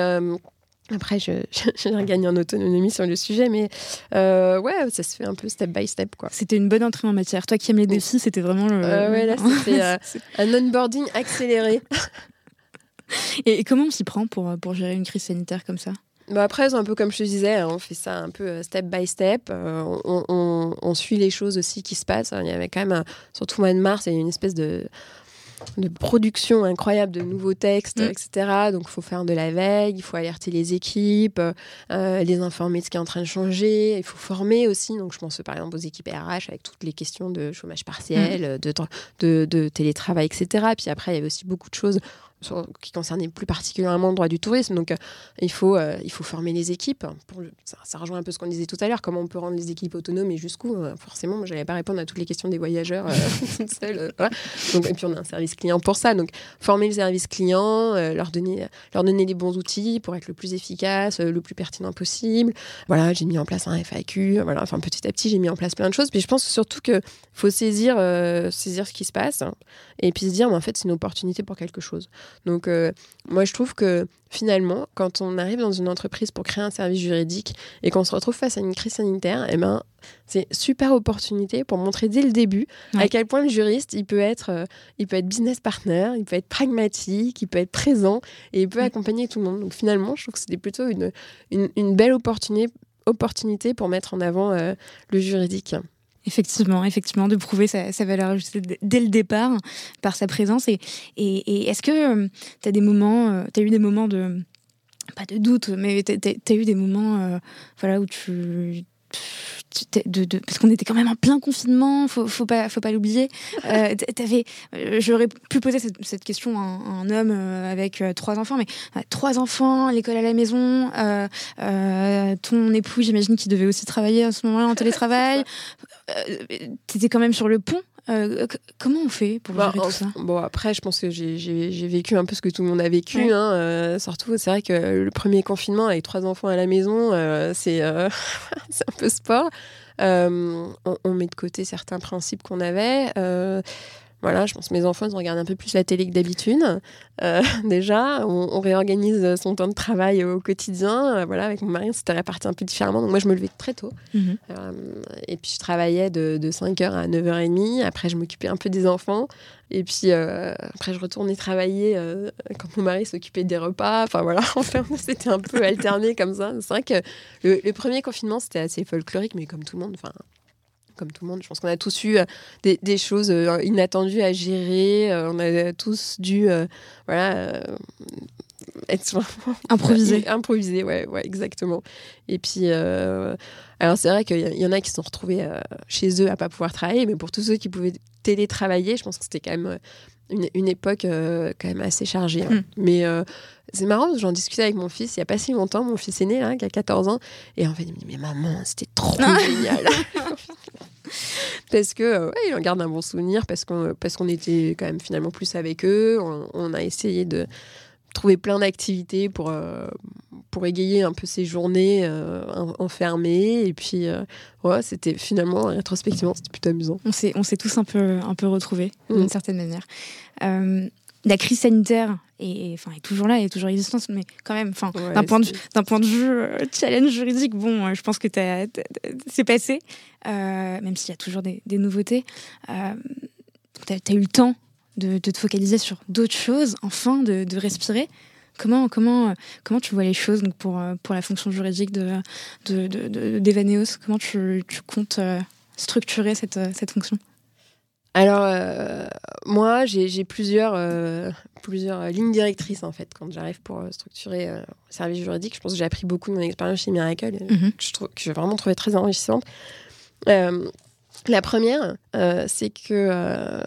Après, je, j'ai gagné en autonomie sur le sujet, mais ouais, ça se fait un peu step by step. quoi. C'était une bonne entrée en matière. Toi qui aimes les défis, c'était vraiment le. ouais, là, c'était un onboarding accéléré. et, et, comment on s'y prend pour, pour gérer une crise sanitaire comme ça? Bah après, c'est un peu comme je te disais, hein, on fait ça un peu euh, step by step. Euh, on, suit les choses aussi qui se passent. Il y avait quand même, un, surtout au mois de mars, il y a une espèce de, de production incroyable de nouveaux textes, mm. etc. Donc, il faut faire de la veille, il faut alerter les équipes, euh, les informer de ce qui est en train de changer. Il faut former aussi. Donc, je pense par exemple aux équipes RH avec toutes les questions de chômage partiel, mm. de, de, de, télétravail, etc. Puis après, il y avait aussi beaucoup de choses qui concernait plus particulièrement le droit du tourisme. Donc, il, faut, il faut former les équipes. Ça, rejoint un peu ce qu'on disait tout à l'heure, comment on peut rendre les équipes autonomes et jusqu'où. forcément, moi, je n'allais pas répondre à toutes les questions des voyageurs toute seule. Donc, et puis, on a un service client pour ça. Donc, former le service client, leur, donner, leur donner les bons outils pour être le plus efficace, le plus pertinent possible. Voilà, j'ai mis en place un FAQ. Voilà, enfin, petit à petit, j'ai mis en place plein de choses. Puis je pense surtout qu'il faut saisir, euh, saisir ce qui se passe et puis se dire, mais en fait, c'est une opportunité pour quelque chose. Donc, euh, moi, je trouve que finalement, quand on arrive dans une entreprise pour créer un service juridique et qu'on se retrouve face à une crise sanitaire, eh ben, c'est super opportunité pour montrer dès le début à quel point le juriste, il peut être, euh, il peut être business partner, il peut être pragmatique, il peut être présent et il peut accompagner tout le monde. Donc finalement, je trouve que c'était plutôt une, une, une, belle opportunité, opportunité pour mettre en avant le juridique. Effectivement, effectivement, de prouver sa, valeur dès le départ par sa présence. Et, est-ce que euh, tu as des moments, euh, eu des moments de, pas de doute, mais tu as, eu des moments euh, voilà, où tu de, de, parce qu'on était quand même en plein confinement, faut, faut pas, faut pas l'oublier. Euh, euh, j'aurais pu poser cette, question à un, homme euh, avec trois enfants, mais trois enfants, l'école à la maison, ton époux, j'imagine qu'il devait aussi travailler à ce moment-là en télétravail. T'étais quand même sur le pont. Comment on fait pour bah, gérer tout ça? Bon, après, je pense que j'ai vécu un peu ce que tout le monde a vécu. Hein, surtout, c'est vrai que le premier confinement avec trois enfants à la maison, c'est un peu sport. Euh, on, met de côté certains principes qu'on avait. Euh, voilà, je pense que mes enfants, ils regardent un peu plus la télé que d'habitude. Euh, déjà, on, réorganise son temps de travail au quotidien. voilà, avec mon mari, c'était réparti un peu différemment. Donc moi, je me levais très tôt. Mhm. et puis, je travaillais de, de 5h à 9h30. Après, je m'occupais un peu des enfants. Et puis euh, après, je retournais travailler euh, quand mon mari s'occupait des repas. Enfin voilà, enfin, c'était un peu alterné comme ça. C'est vrai que le, premier confinement, c'était assez folklorique, mais comme tout le monde, enfin, comme tout le monde, je pense qu'on a tous eu euh, des, choses inattendues à gérer. on a tous dû, voilà être improvisé. improvisé, ouais, ouais, exactement. Et puis, alors c'est vrai qu'il y, en a qui se sont retrouvés chez eux à pas pouvoir travailler, mais pour tous ceux qui pouvaient télétravailler. Je pense que c'était quand même euh, une, époque euh, quand même assez chargée. Hein. Hmm. Mais euh, c'est marrant, j'en discutais avec mon fils il n'y a pas si longtemps, mon fils aîné, là, qui a 14 ans. Et en fait, il me dit Mais maman, c'était trop génial Parce que, ouais, il en garde un bon souvenir, parce qu'on parce qu'on était quand même finalement plus avec eux. on a essayé de trouver plein d'activités pour, euh, pour égayer un peu ces journées euh, enfermées. Et puis, euh, ouais, c'était finalement, rétrospectivement, c'était plutôt amusant. On s'est, on s'est tous un peu, un peu retrouvés, d'une mm. certaine manière. la crise sanitaire est, enfin, est toujours là, est toujours existante, mais quand même, enfin, d'un, point de, d'un point de vue challenge juridique, bon, je pense que c'est passé, même s'il y a toujours des, des nouveautés. tu as eu le temps de, te focaliser sur d'autres choses, enfin de, respirer. Comment, comment, comment tu vois les choses donc pour, pour la fonction juridique de, d'Evaneos Comment tu, tu, comptes euh, structurer cette, cette fonction? Alors, euh, moi, j'ai plusieurs, euh, plusieurs lignes directrices, en fait, quand j'arrive pour structurer le service juridique. Je pense que j'ai appris beaucoup de mon expérience chez Miracle, mm-hmm. que, je que j'ai vraiment trouvé très enrichissante. la première, c'est que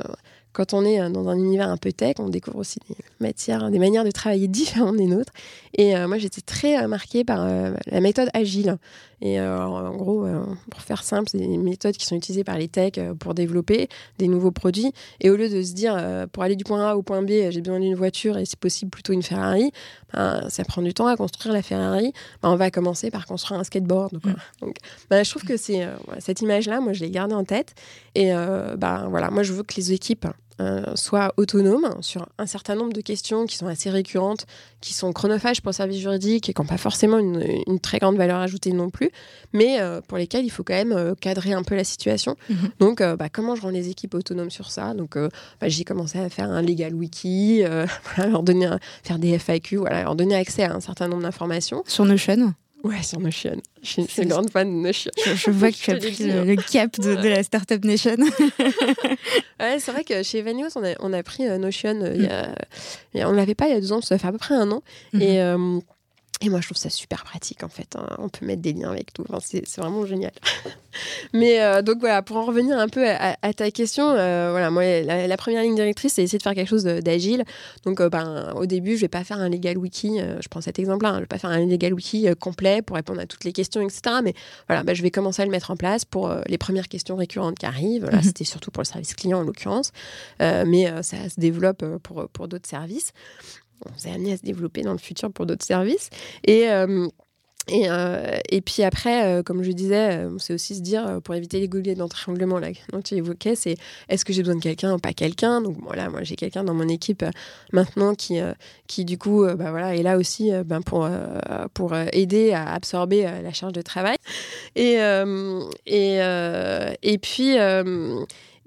quand on est euh, dans un univers un peu tech, on découvre aussi des matières, des manières de travailler différentes des nôtres. Et euh, moi, j'étais très euh, marquée par la méthode agile. Et en gros, pour faire simple, c'est des méthodes qui sont utilisées par les techs pour développer des nouveaux produits. Et au lieu de se dire, pour aller du point A au point B, j'ai besoin d'une voiture et si possible plutôt une Ferrari, ben, ça prend du temps à construire la Ferrari. Ben, on va commencer par construire un skateboard. Donc, mm. ben, je trouve que c'est cette image-là, moi, je l'ai gardée en tête. Et ben, voilà, moi, je veux que les équipes euh, soit autonome sur un certain nombre de questions qui sont assez récurrentes, qui sont chronophages pour le service juridique et qui n'ont pas forcément une, très grande valeur ajoutée non plus, mais euh, pour lesquelles il faut quand même euh, cadrer un peu la situation. Mhm. Donc, bah, comment je rends les équipes autonomes sur ça? Donc, bah, j'ai commencé à faire un legal wiki, leur donner faire des FAQ, voilà, leur donner accès à un certain nombre d'informations. Sur Notion Ouais, sur Notion. Je suis une grande fan de Notion. Je, vois que tu as pris le, cap de, la Startup Nation. ouais, c'est vrai que chez Vanios, on a, on a pris euh, Notion. Euh, il y a, on ne l'avait pas il y a deux ans, ça fait à peu près un an. Et. Euh, Et moi, je trouve ça super pratique, en fait. Hein. On peut mettre des liens avec tout. c'est vraiment génial. Mais euh, donc, voilà, pour en revenir un peu à, ta question, euh, voilà, moi, la, première ligne directrice, c'est essayer de faire quelque chose d'agile. Donc, euh, ben, au début, je vais pas faire un legal wiki. je prends cet exemple-là. Hein, je vais pas faire un legal wiki complet pour répondre à toutes les questions, etc. Mais voilà, ben, je vais commencer à le mettre en place pour les premières questions récurrentes qui arrivent. Voilà, mhm. C'était surtout pour le service client, en l'occurrence. mais ça se développe pour, pour d'autres services on s'est amené à se développer dans le futur pour d'autres services. Et, euh, et, euh, et, puis après, euh, comme je disais, c'est aussi se dire, pour éviter les gouliers d'entranglement là, dont tu évoquais, c'est est-ce que j'ai besoin de quelqu'un ou pas quelqu'un? Donc voilà, moi j'ai quelqu'un dans mon équipe maintenant qui, qui du coup bah, voilà, est là aussi ben, pour, pour aider à absorber la charge de travail. Et, et, et puis...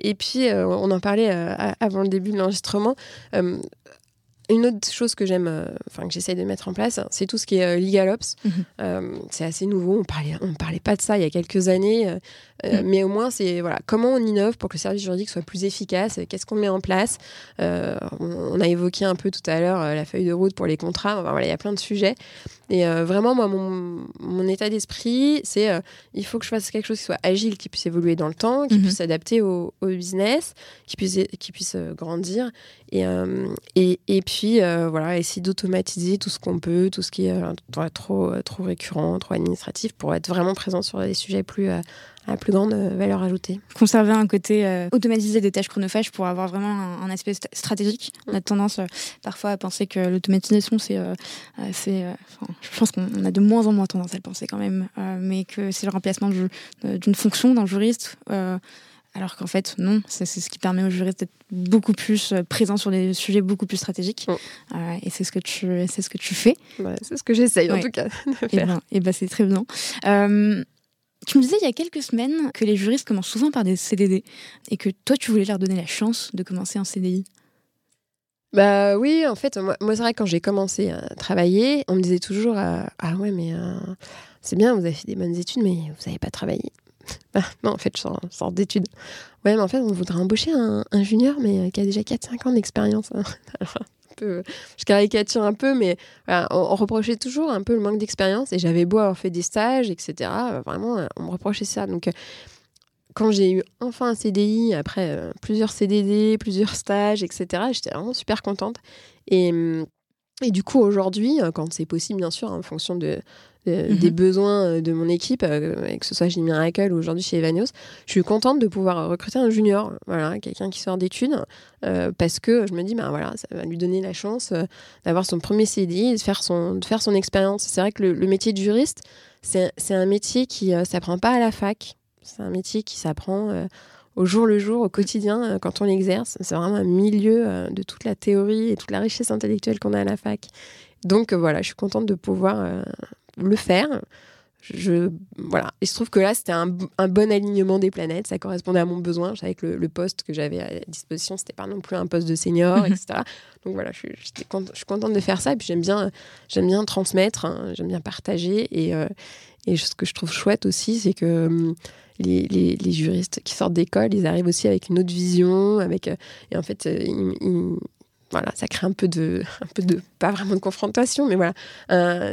et puis, on en parlait avant le début de l'enregistrement une autre chose que j'aime, euh, enfin que j'essaye de mettre en place, c'est tout ce qui est euh, legal ops. Mhm. Euh, c'est assez nouveau. On parlait, on parlait pas de ça il y a quelques années, mhm. mais au moins c'est voilà comment on innove pour que le service juridique soit plus efficace. Qu'est-ce qu'on met en place on, a évoqué un peu tout à l'heure la feuille de route pour les contrats. voilà, il y a plein de sujets. Et vraiment, moi, mon, mon état d'esprit, c'est il faut que je fasse quelque chose qui soit agile, qui puisse évoluer dans le temps, qui mhm. puisse s'adapter au, au, business, qui puisse, qui puisse grandir. Et, et, et puis puis euh, voilà, essayer d'automatiser tout ce qu'on peut, tout ce qui est euh, trop, euh, trop récurrent, trop administratif, pour être vraiment présent sur des sujets plus à plus grande valeur ajoutée. Conserver un côté automatisé des tâches chronophages pour avoir vraiment un, aspect stratégique. On a tendance parfois à penser que l'automatisation, c'est. c'est je pense qu'on a de moins en moins tendance à le penser quand même, mais que c'est le remplacement d'une fonction d'un juriste alors qu'en fait, non, c'est ce qui permet aux juristes d'être beaucoup plus euh, présents sur des sujets beaucoup plus stratégiques. Mm. Euh, et c'est ce que tu, ce que tu fais. c'est ce que j'essaye en tout cas de eh faire. Ben, et ben, c'est très bien. Euh, tu me disais il y a quelques semaines que les juristes commencent souvent par des CDD et que toi, tu voulais leur donner la chance de commencer un CDI. Bah oui, en fait, moi, c'est vrai, quand j'ai commencé à travailler, on me disait toujours Ah ouais, mais c'est bien, vous avez fait des bonnes études, mais vous n'avez pas travaillé. Bah, non, en fait, je sors, d'études. Ouais, mais en fait, on voudrait embaucher un, junior, mais euh, qui a déjà 4-5 ans d'expérience. je caricature un peu, mais on, reprochait toujours un peu le manque d'expérience. Et j'avais beau avoir fait des stages, etc. Vraiment, euh, on me reprochait ça. Donc, euh, quand j'ai eu enfin un CDI, après plusieurs CDD, plusieurs stages, etc., j'étais vraiment super contente. Et. Hum, et du coup, aujourd'hui, quand c'est possible, bien sûr, en fonction de, Mhm. des besoins euh, de mon équipe, euh, que ce soit chez Miracle ou aujourd'hui chez Evanios, je suis contente de pouvoir recruter un junior, voilà, quelqu'un qui sort d'études, euh, parce que je me dis, ben voilà, ça va lui donner la chance d'avoir son premier CDI, de faire son, de faire son expérience. C'est vrai que le, métier de juriste, c'est un métier qui ne s'apprend pas à la fac, c'est un métier qui s'apprend au jour le jour, au quotidien, quand on l'exerce. C'est vraiment un milieu de toute la théorie et toute la richesse intellectuelle qu'on a à la fac. Donc voilà, je suis contente de pouvoir le faire. Je, voilà. Il se trouve que là, c'était un, bon alignement des planètes. Ça correspondait à mon besoin. Je savais que le, poste que j'avais à disposition, c'était pas non plus un poste de senior, mhm. etc. Donc voilà, je, suis contente de faire ça. Et puis j'aime bien, j'aime bien transmettre, hein. j'aime bien partager. Et, euh, et ce que je trouve chouette aussi, c'est que hum, les, les, juristes qui sortent d'école, ils arrivent aussi avec une autre vision. Avec, euh, et en fait, euh, ils, voilà, ça crée un peu de, un peu de, pas vraiment de confrontation, mais voilà,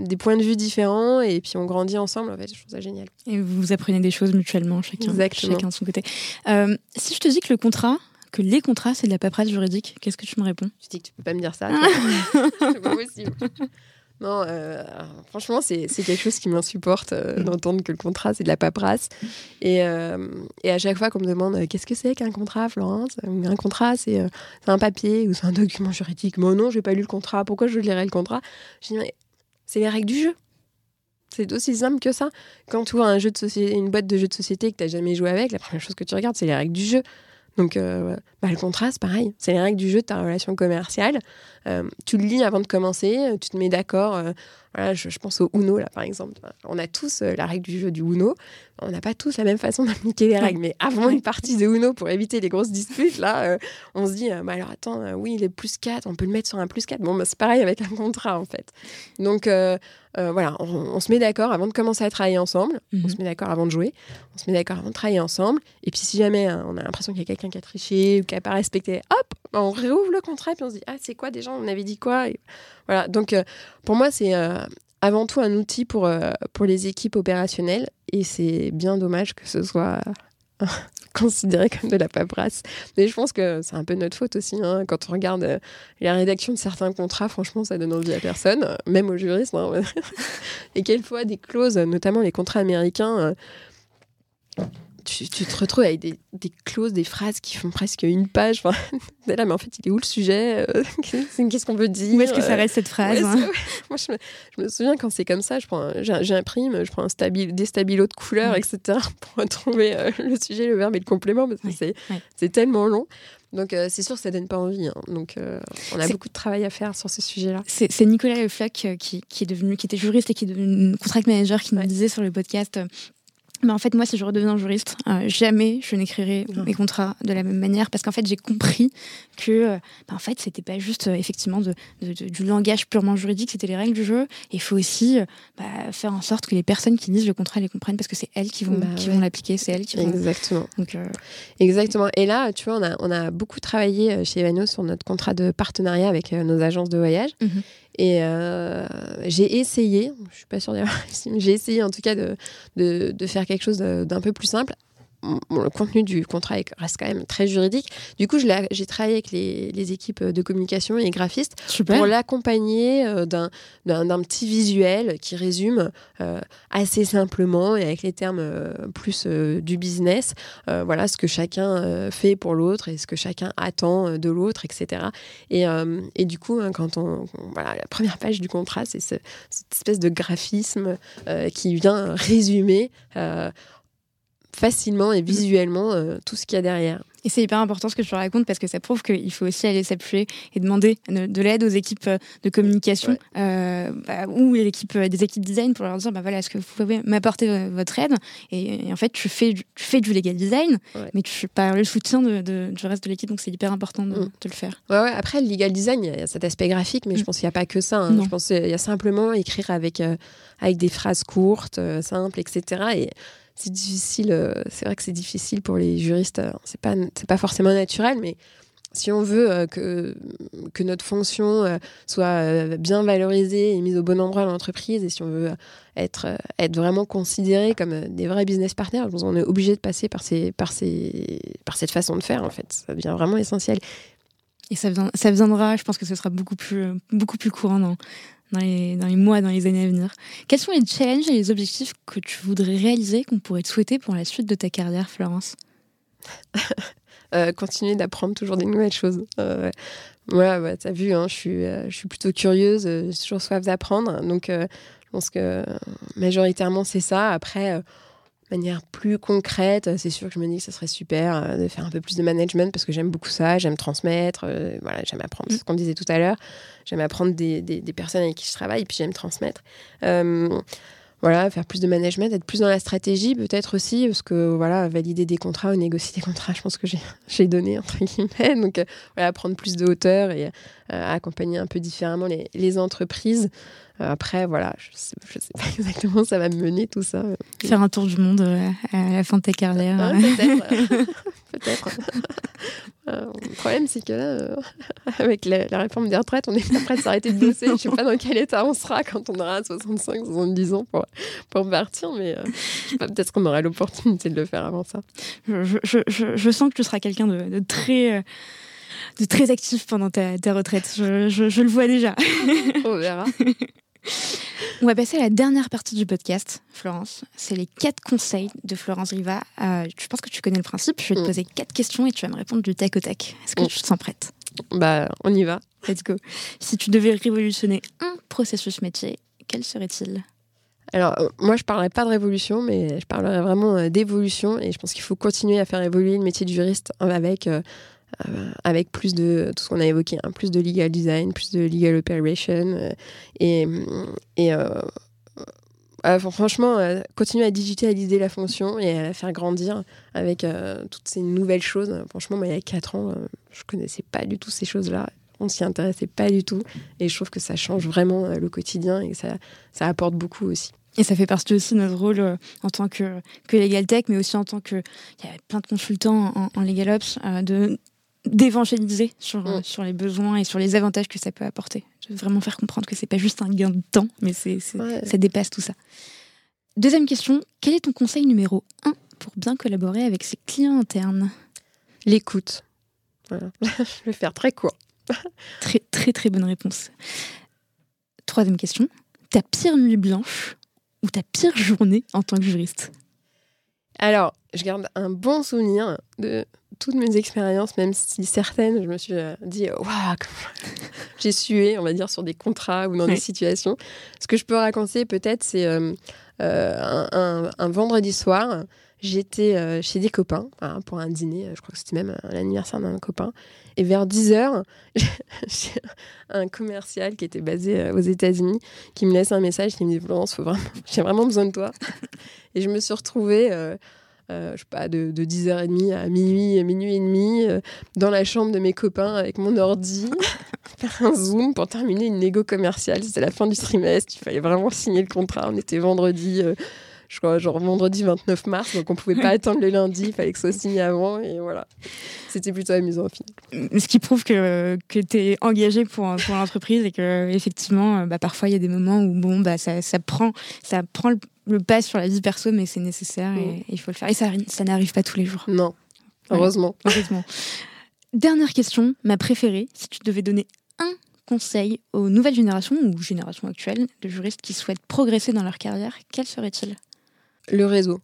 des points de vue différents et puis on grandit ensemble. En fait, je trouve ça génial. Et vous apprenez des choses mutuellement, chacun, chacun de son côté. Euh, si je te dis que le contrat, que les contrats, c'est de la paperasse juridique, qu'est-ce que tu me réponds? Je dis que tu peux pas me dire ça. c'est pas possible. Non, euh, franchement, c'est quelque chose qui m'insupporte euh, d'entendre que le contrat, c'est de la paperasse. Et, euh, et à chaque fois qu'on me demande qu'est-ce que c'est qu'un contrat, Florence? Un contrat, c'est un papier ou c'est un document juridique. Mais non, j'ai pas lu le contrat. Pourquoi je lirais le contrat? Je dis, c'est les règles du jeu. C'est aussi simple que ça. Quand tu vois un jeu de société, une boîte de jeux de société que tu n'as jamais joué avec, la première chose que tu regardes, c'est les règles du jeu. Donc, bah, le contrat, c'est pareil. C'est les règles du jeu de ta relation commerciale. Tu le lis avant de commencer, tu te mets d'accord je, pense au Uno, là, par exemple. On a tous euh, la règle du jeu du Uno. On n'a pas tous la même façon d'appliquer les règles. Mais avant une partie de Uno, pour éviter les grosses disputes, là, euh, on se dit, euh, bah, alors attends, oui, il est plus 4, on peut le mettre sur un plus 4. Bon, bah, c'est pareil avec un contrat, en fait. Donc, voilà, on, se met d'accord avant de commencer à travailler ensemble. On mhm. se met d'accord avant de jouer. On se met d'accord avant de travailler ensemble. Et puis, si jamais hein, on a l'impression qu'il y a quelqu'un qui a triché ou qui n'a pas respecté, hop, on réouvre le contrat et puis on se dit, ah, c'est quoi déjà On avait dit quoi voilà, donc pour moi, c'est avant tout un outil pour, pour les équipes opérationnelles et c'est bien dommage que ce soit considéré comme de la paperasse. Mais je pense que c'est un peu notre faute aussi. Hein. Quand on regarde euh, la rédaction de certains contrats, franchement, ça donne envie à personne, euh, même aux juristes. Hein. Et quelquefois, des clauses, notamment les contrats américains, euh, tu, te retrouves avec des, clauses, des phrases qui font presque une page. Enfin, là, mais en fait, il est où le sujet euh, Qu'est-ce qu'on veut dire Où est-ce que ça reste cette phrase hein Moi, je me, souviens quand c'est comme ça, je prends, j'imprime, je prends un stabil, des stabilos de couleurs, etc. pour trouver euh, le sujet, le verbe et le complément, parce que c'est tellement long. Donc euh, c'est sûr que ça donne pas envie. Hein. Donc on a beaucoup de travail à faire sur ce sujet-là. C'est Nicolas Le qui, qui, est devenu, qui était juriste et qui est devenu contract manager qui nous disait sur le podcast mais en fait, moi, si je redeviens juriste, euh, jamais je n'écrirai mes contrats de la même manière parce qu'en fait, j'ai compris que, euh, bah, en fait, c'était pas juste euh, effectivement de, du langage purement juridique, c'était les règles du jeu. Il faut aussi bah, faire en sorte que les personnes qui lisent le contrat les comprennent parce que c'est elles qui vont, bah qui vont l'appliquer, c'est elles qui vont. Exactement. Donc, Exactement. Et là, tu vois, on a, on a beaucoup travaillé chez Evano sur notre contrat de partenariat avec nos agences de voyage. Mhm. Et euh, j'ai essayé, je suis pas sûre d'avoir j'ai essayé en tout cas de, de faire quelque chose d'un peu plus simple le contenu du contrat reste quand même très juridique. Du coup, j'ai travaillé avec les, équipes de communication et graphistes pour l'accompagner euh, d'un petit visuel qui résume euh, assez simplement et avec les termes euh, plus du business, voilà ce que chacun fait pour l'autre et ce que chacun attend de l'autre, etc. Et, et, du coup, hein, quand on, voilà, la première page du contrat, c'est cette espèce de graphisme qui vient résumer facilement et visuellement euh, tout ce qu'il y a derrière. Et c'est hyper important ce que tu racontes parce que ça prouve qu'il faut aussi aller s'appuyer et demander de, l'aide aux équipes euh, de communication euh, bah, ou l'équipe, des équipes design pour leur dire bah voilà, est-ce que vous pouvez m'apporter votre aide? Et, en fait, tu fais, tu fais du legal design, mais tu fais pas le soutien de, du reste de l'équipe, donc c'est hyper important de, mm. le faire. Ouais, Après, le legal design, il y a cet aspect graphique, mais je mm. pense qu'il n'y a pas que ça. Hein. Je pense qu'il y a simplement écrire avec, avec des phrases courtes, simples, etc. Et c'est difficile. Euh, c'est vrai que c'est difficile pour les juristes. Euh, c'est pas, c'est pas forcément naturel, mais si on veut euh, que, que notre fonction soit bien valorisée et mise au bon endroit dans l'entreprise, et si on veut être, être vraiment considéré comme des vrais business partners, on est obligé de passer par, ces, par, ces, par cette façon de faire, en fait. Ça devient vraiment essentiel. Et ça, viendra, je pense que ce sera beaucoup plus, beaucoup plus courant dans, dans les, dans les mois, dans les années à venir. Quels sont les challenges et les objectifs que tu voudrais réaliser, qu'on pourrait te souhaiter pour la suite de ta carrière, Florence? Euh, Continuer d'apprendre toujours des nouvelles choses. Euh, ouais, ouais t'as vu, hein, je, suis, euh, je suis plutôt curieuse, j'ai toujours soif d'apprendre. Donc, je pense que majoritairement, c'est ça. Après manière plus concrète, c'est sûr que je me dis que ce serait super euh, de faire un peu plus de management parce que j'aime beaucoup ça, j'aime transmettre, euh, voilà, j'aime apprendre, c'est ce qu'on disait tout à l'heure, j'aime apprendre des, des, personnes avec qui je travaille et puis j'aime transmettre. Euh, voilà, faire plus de management, être plus dans la stratégie peut-être aussi, parce que voilà, valider des contrats ou négocier des contrats, je pense que j'ai donné, entre guillemets. Donc voilà, prendre plus de hauteur et accompagner un peu différemment les, les entreprises. Euh, après, voilà, je sais, sais pas exactement où ça va me mener tout ça. Faire un tour du monde euh, à la fin de ta carrière. Ah, peut-être. peut-être. Euh, le problème, c'est que là, avec la, réforme des retraites, on est pas prêt de s'arrêter de bosser. Je sais pas dans quel état on sera quand on aura 65, 70 ans pour, pour partir, mais peut-être qu'on aura l'opportunité de le faire avant ça. Je, je, je, sens que tu seras quelqu'un de, de, très de très actif pendant ta, ta retraite. Je, je, le vois déjà. On verra. On va passer à la dernière partie du podcast, Florence. C'est les quatre conseils de Florence Riva. Euh, je pense que tu connais le principe. Je vais te mm. poser quatre questions et tu vas me répondre du tac au tac. Est-ce que mm. tu te sens prête? Bah, on y va. Let's go. Si tu devais révolutionner un processus métier, quel serait-il? Alors, euh, moi, je parlerais pas de révolution, mais je parlerais vraiment euh, d'évolution. Et je pense qu'il faut continuer à faire évoluer le métier de juriste avec euh, avec plus de tout ce qu'on a évoqué, hein, plus de legal design, plus de legal operation. Euh, et, euh, franchement, continuer à digitaliser la fonction et à la faire grandir avec toutes ces nouvelles choses. Franchement, il y a 4 ans, je connaissais pas du tout ces choses-là. On s'y intéressait pas du tout. Et je trouve que ça change vraiment le quotidien et ça, ça apporte beaucoup aussi. Et ça fait partie aussi de notre rôle en tant que, que Legal Tech, mais aussi en tant que. Il y a plein de consultants en, en Legal Ops, de d'évangéliser sur, mm. sur les besoins et sur les avantages que ça peut apporter. vraiment faire comprendre que c'est pas juste un gain de temps, mais c'est, c'est- Ouais. ça dépasse tout ça. Deuxième question, quel est ton conseil numéro 1 pour bien collaborer avec ses clients internes? L'écoute. Voilà. Je vais faire très court. Très très très bonne réponse. Troisième question, ta pire nuit blanche ou ta pire journée en tant que juriste? Alors, je garde un bon souvenir de toutes mes expériences, même si certaines, je me suis euh, dit, waouh, comme- j'ai sué, on va dire, sur des contrats ou dans Oui. des situations. Ce que je peux raconter, peut-être, c'est euh, euh, un, un- un vendredi soir, j'étais euh, chez des copains hein, pour un dîner, je crois que c'était même euh, l'anniversaire d'un copain. Et vers 10h, j'ai un commercial qui était basé euh, aux États-Unis qui me laisse un message qui me dit Florence, vraiment, j'ai vraiment besoin de toi. Et je me suis retrouvée, euh, euh, je sais pas, de, de 10h30 à minuit, minuit et demi, euh, dans la chambre de mes copains avec mon ordi, faire un zoom pour terminer une négo commerciale. C'était la fin du trimestre, il fallait vraiment signer le contrat. On était vendredi. euh, je crois, genre vendredi 29 mars, donc on pouvait pas attendre le lundi, il fallait que ça soit signé avant, et voilà. C'était plutôt amusant au final. Ce qui prouve que, que tu es engagé pour, pour l'entreprise et que effectivement, euh, bah, parfois il y a des moments où bon, bah, ça, ça prend, ça prend le, le pas sur la vie perso, mais c'est nécessaire et- Mm. et il faut le faire. Et ça, ça n'arrive pas tous les jours, Non, heureusement. heureusement. Dernière question, ma préférée, si tu devais donner un conseil aux nouvelles générations ou générations actuelles de juristes qui souhaitent progresser dans leur carrière, quel serait-il? Le réseau.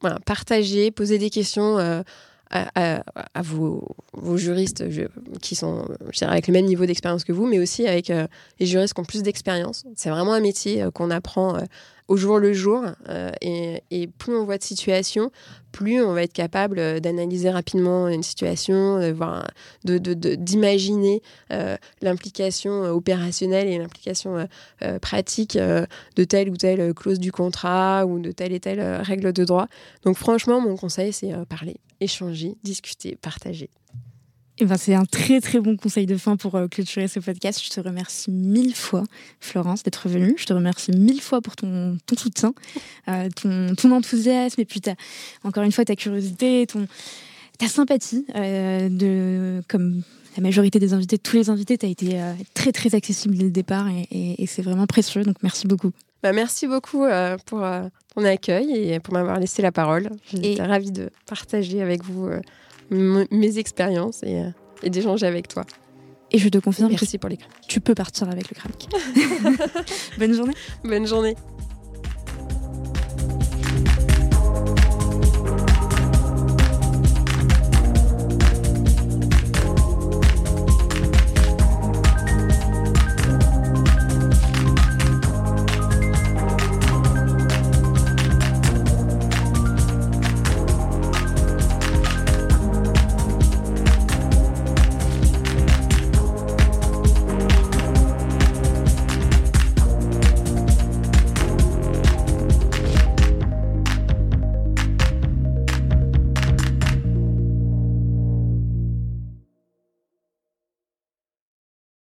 Voilà, partager, poser des questions euh, à, à- à vos, vos juristes je- qui sont je dirais, avec le même niveau d'expérience que vous, mais aussi avec euh, les juristes qui ont plus d'expérience. C'est vraiment un métier euh, qu'on apprend euh, au jour le jour. euh, et, plus on voit de situations, plus on va être capable euh, d'analyser rapidement une situation, de voir, de, de- d'imaginer euh, l'implication euh, opérationnelle et l'implication euh, euh, pratique euh, de telle ou telle euh, clause du contrat ou de telle et telle euh, règle de droit. Donc franchement, mon conseil, c'est euh, parler, échanger, discuter, partager. Eh ben, c'est un très très bon conseil de fin pour euh, clôturer ce podcast. Je te remercie mille fois, Florence, d'être venue. Je te remercie mille fois pour ton, ton soutien, euh, ton, ton enthousiasme et puis ta- encore une fois ta curiosité, ton, ta sympathie. euh, de, comme la majorité des invités, tous les invités, tu as été très très accessible dès le départ et, et- et c'est vraiment précieux. Donc merci beaucoup. Bah, merci beaucoup pour ton accueil et pour m'avoir laissé la parole. J'étais Et- ravie de partager avec vous mes expériences et, euh, et d'échanger avec toi. Et je te confirme que Merci pour les tu peux partir avec le crack. Bonne journée. Bonne journée.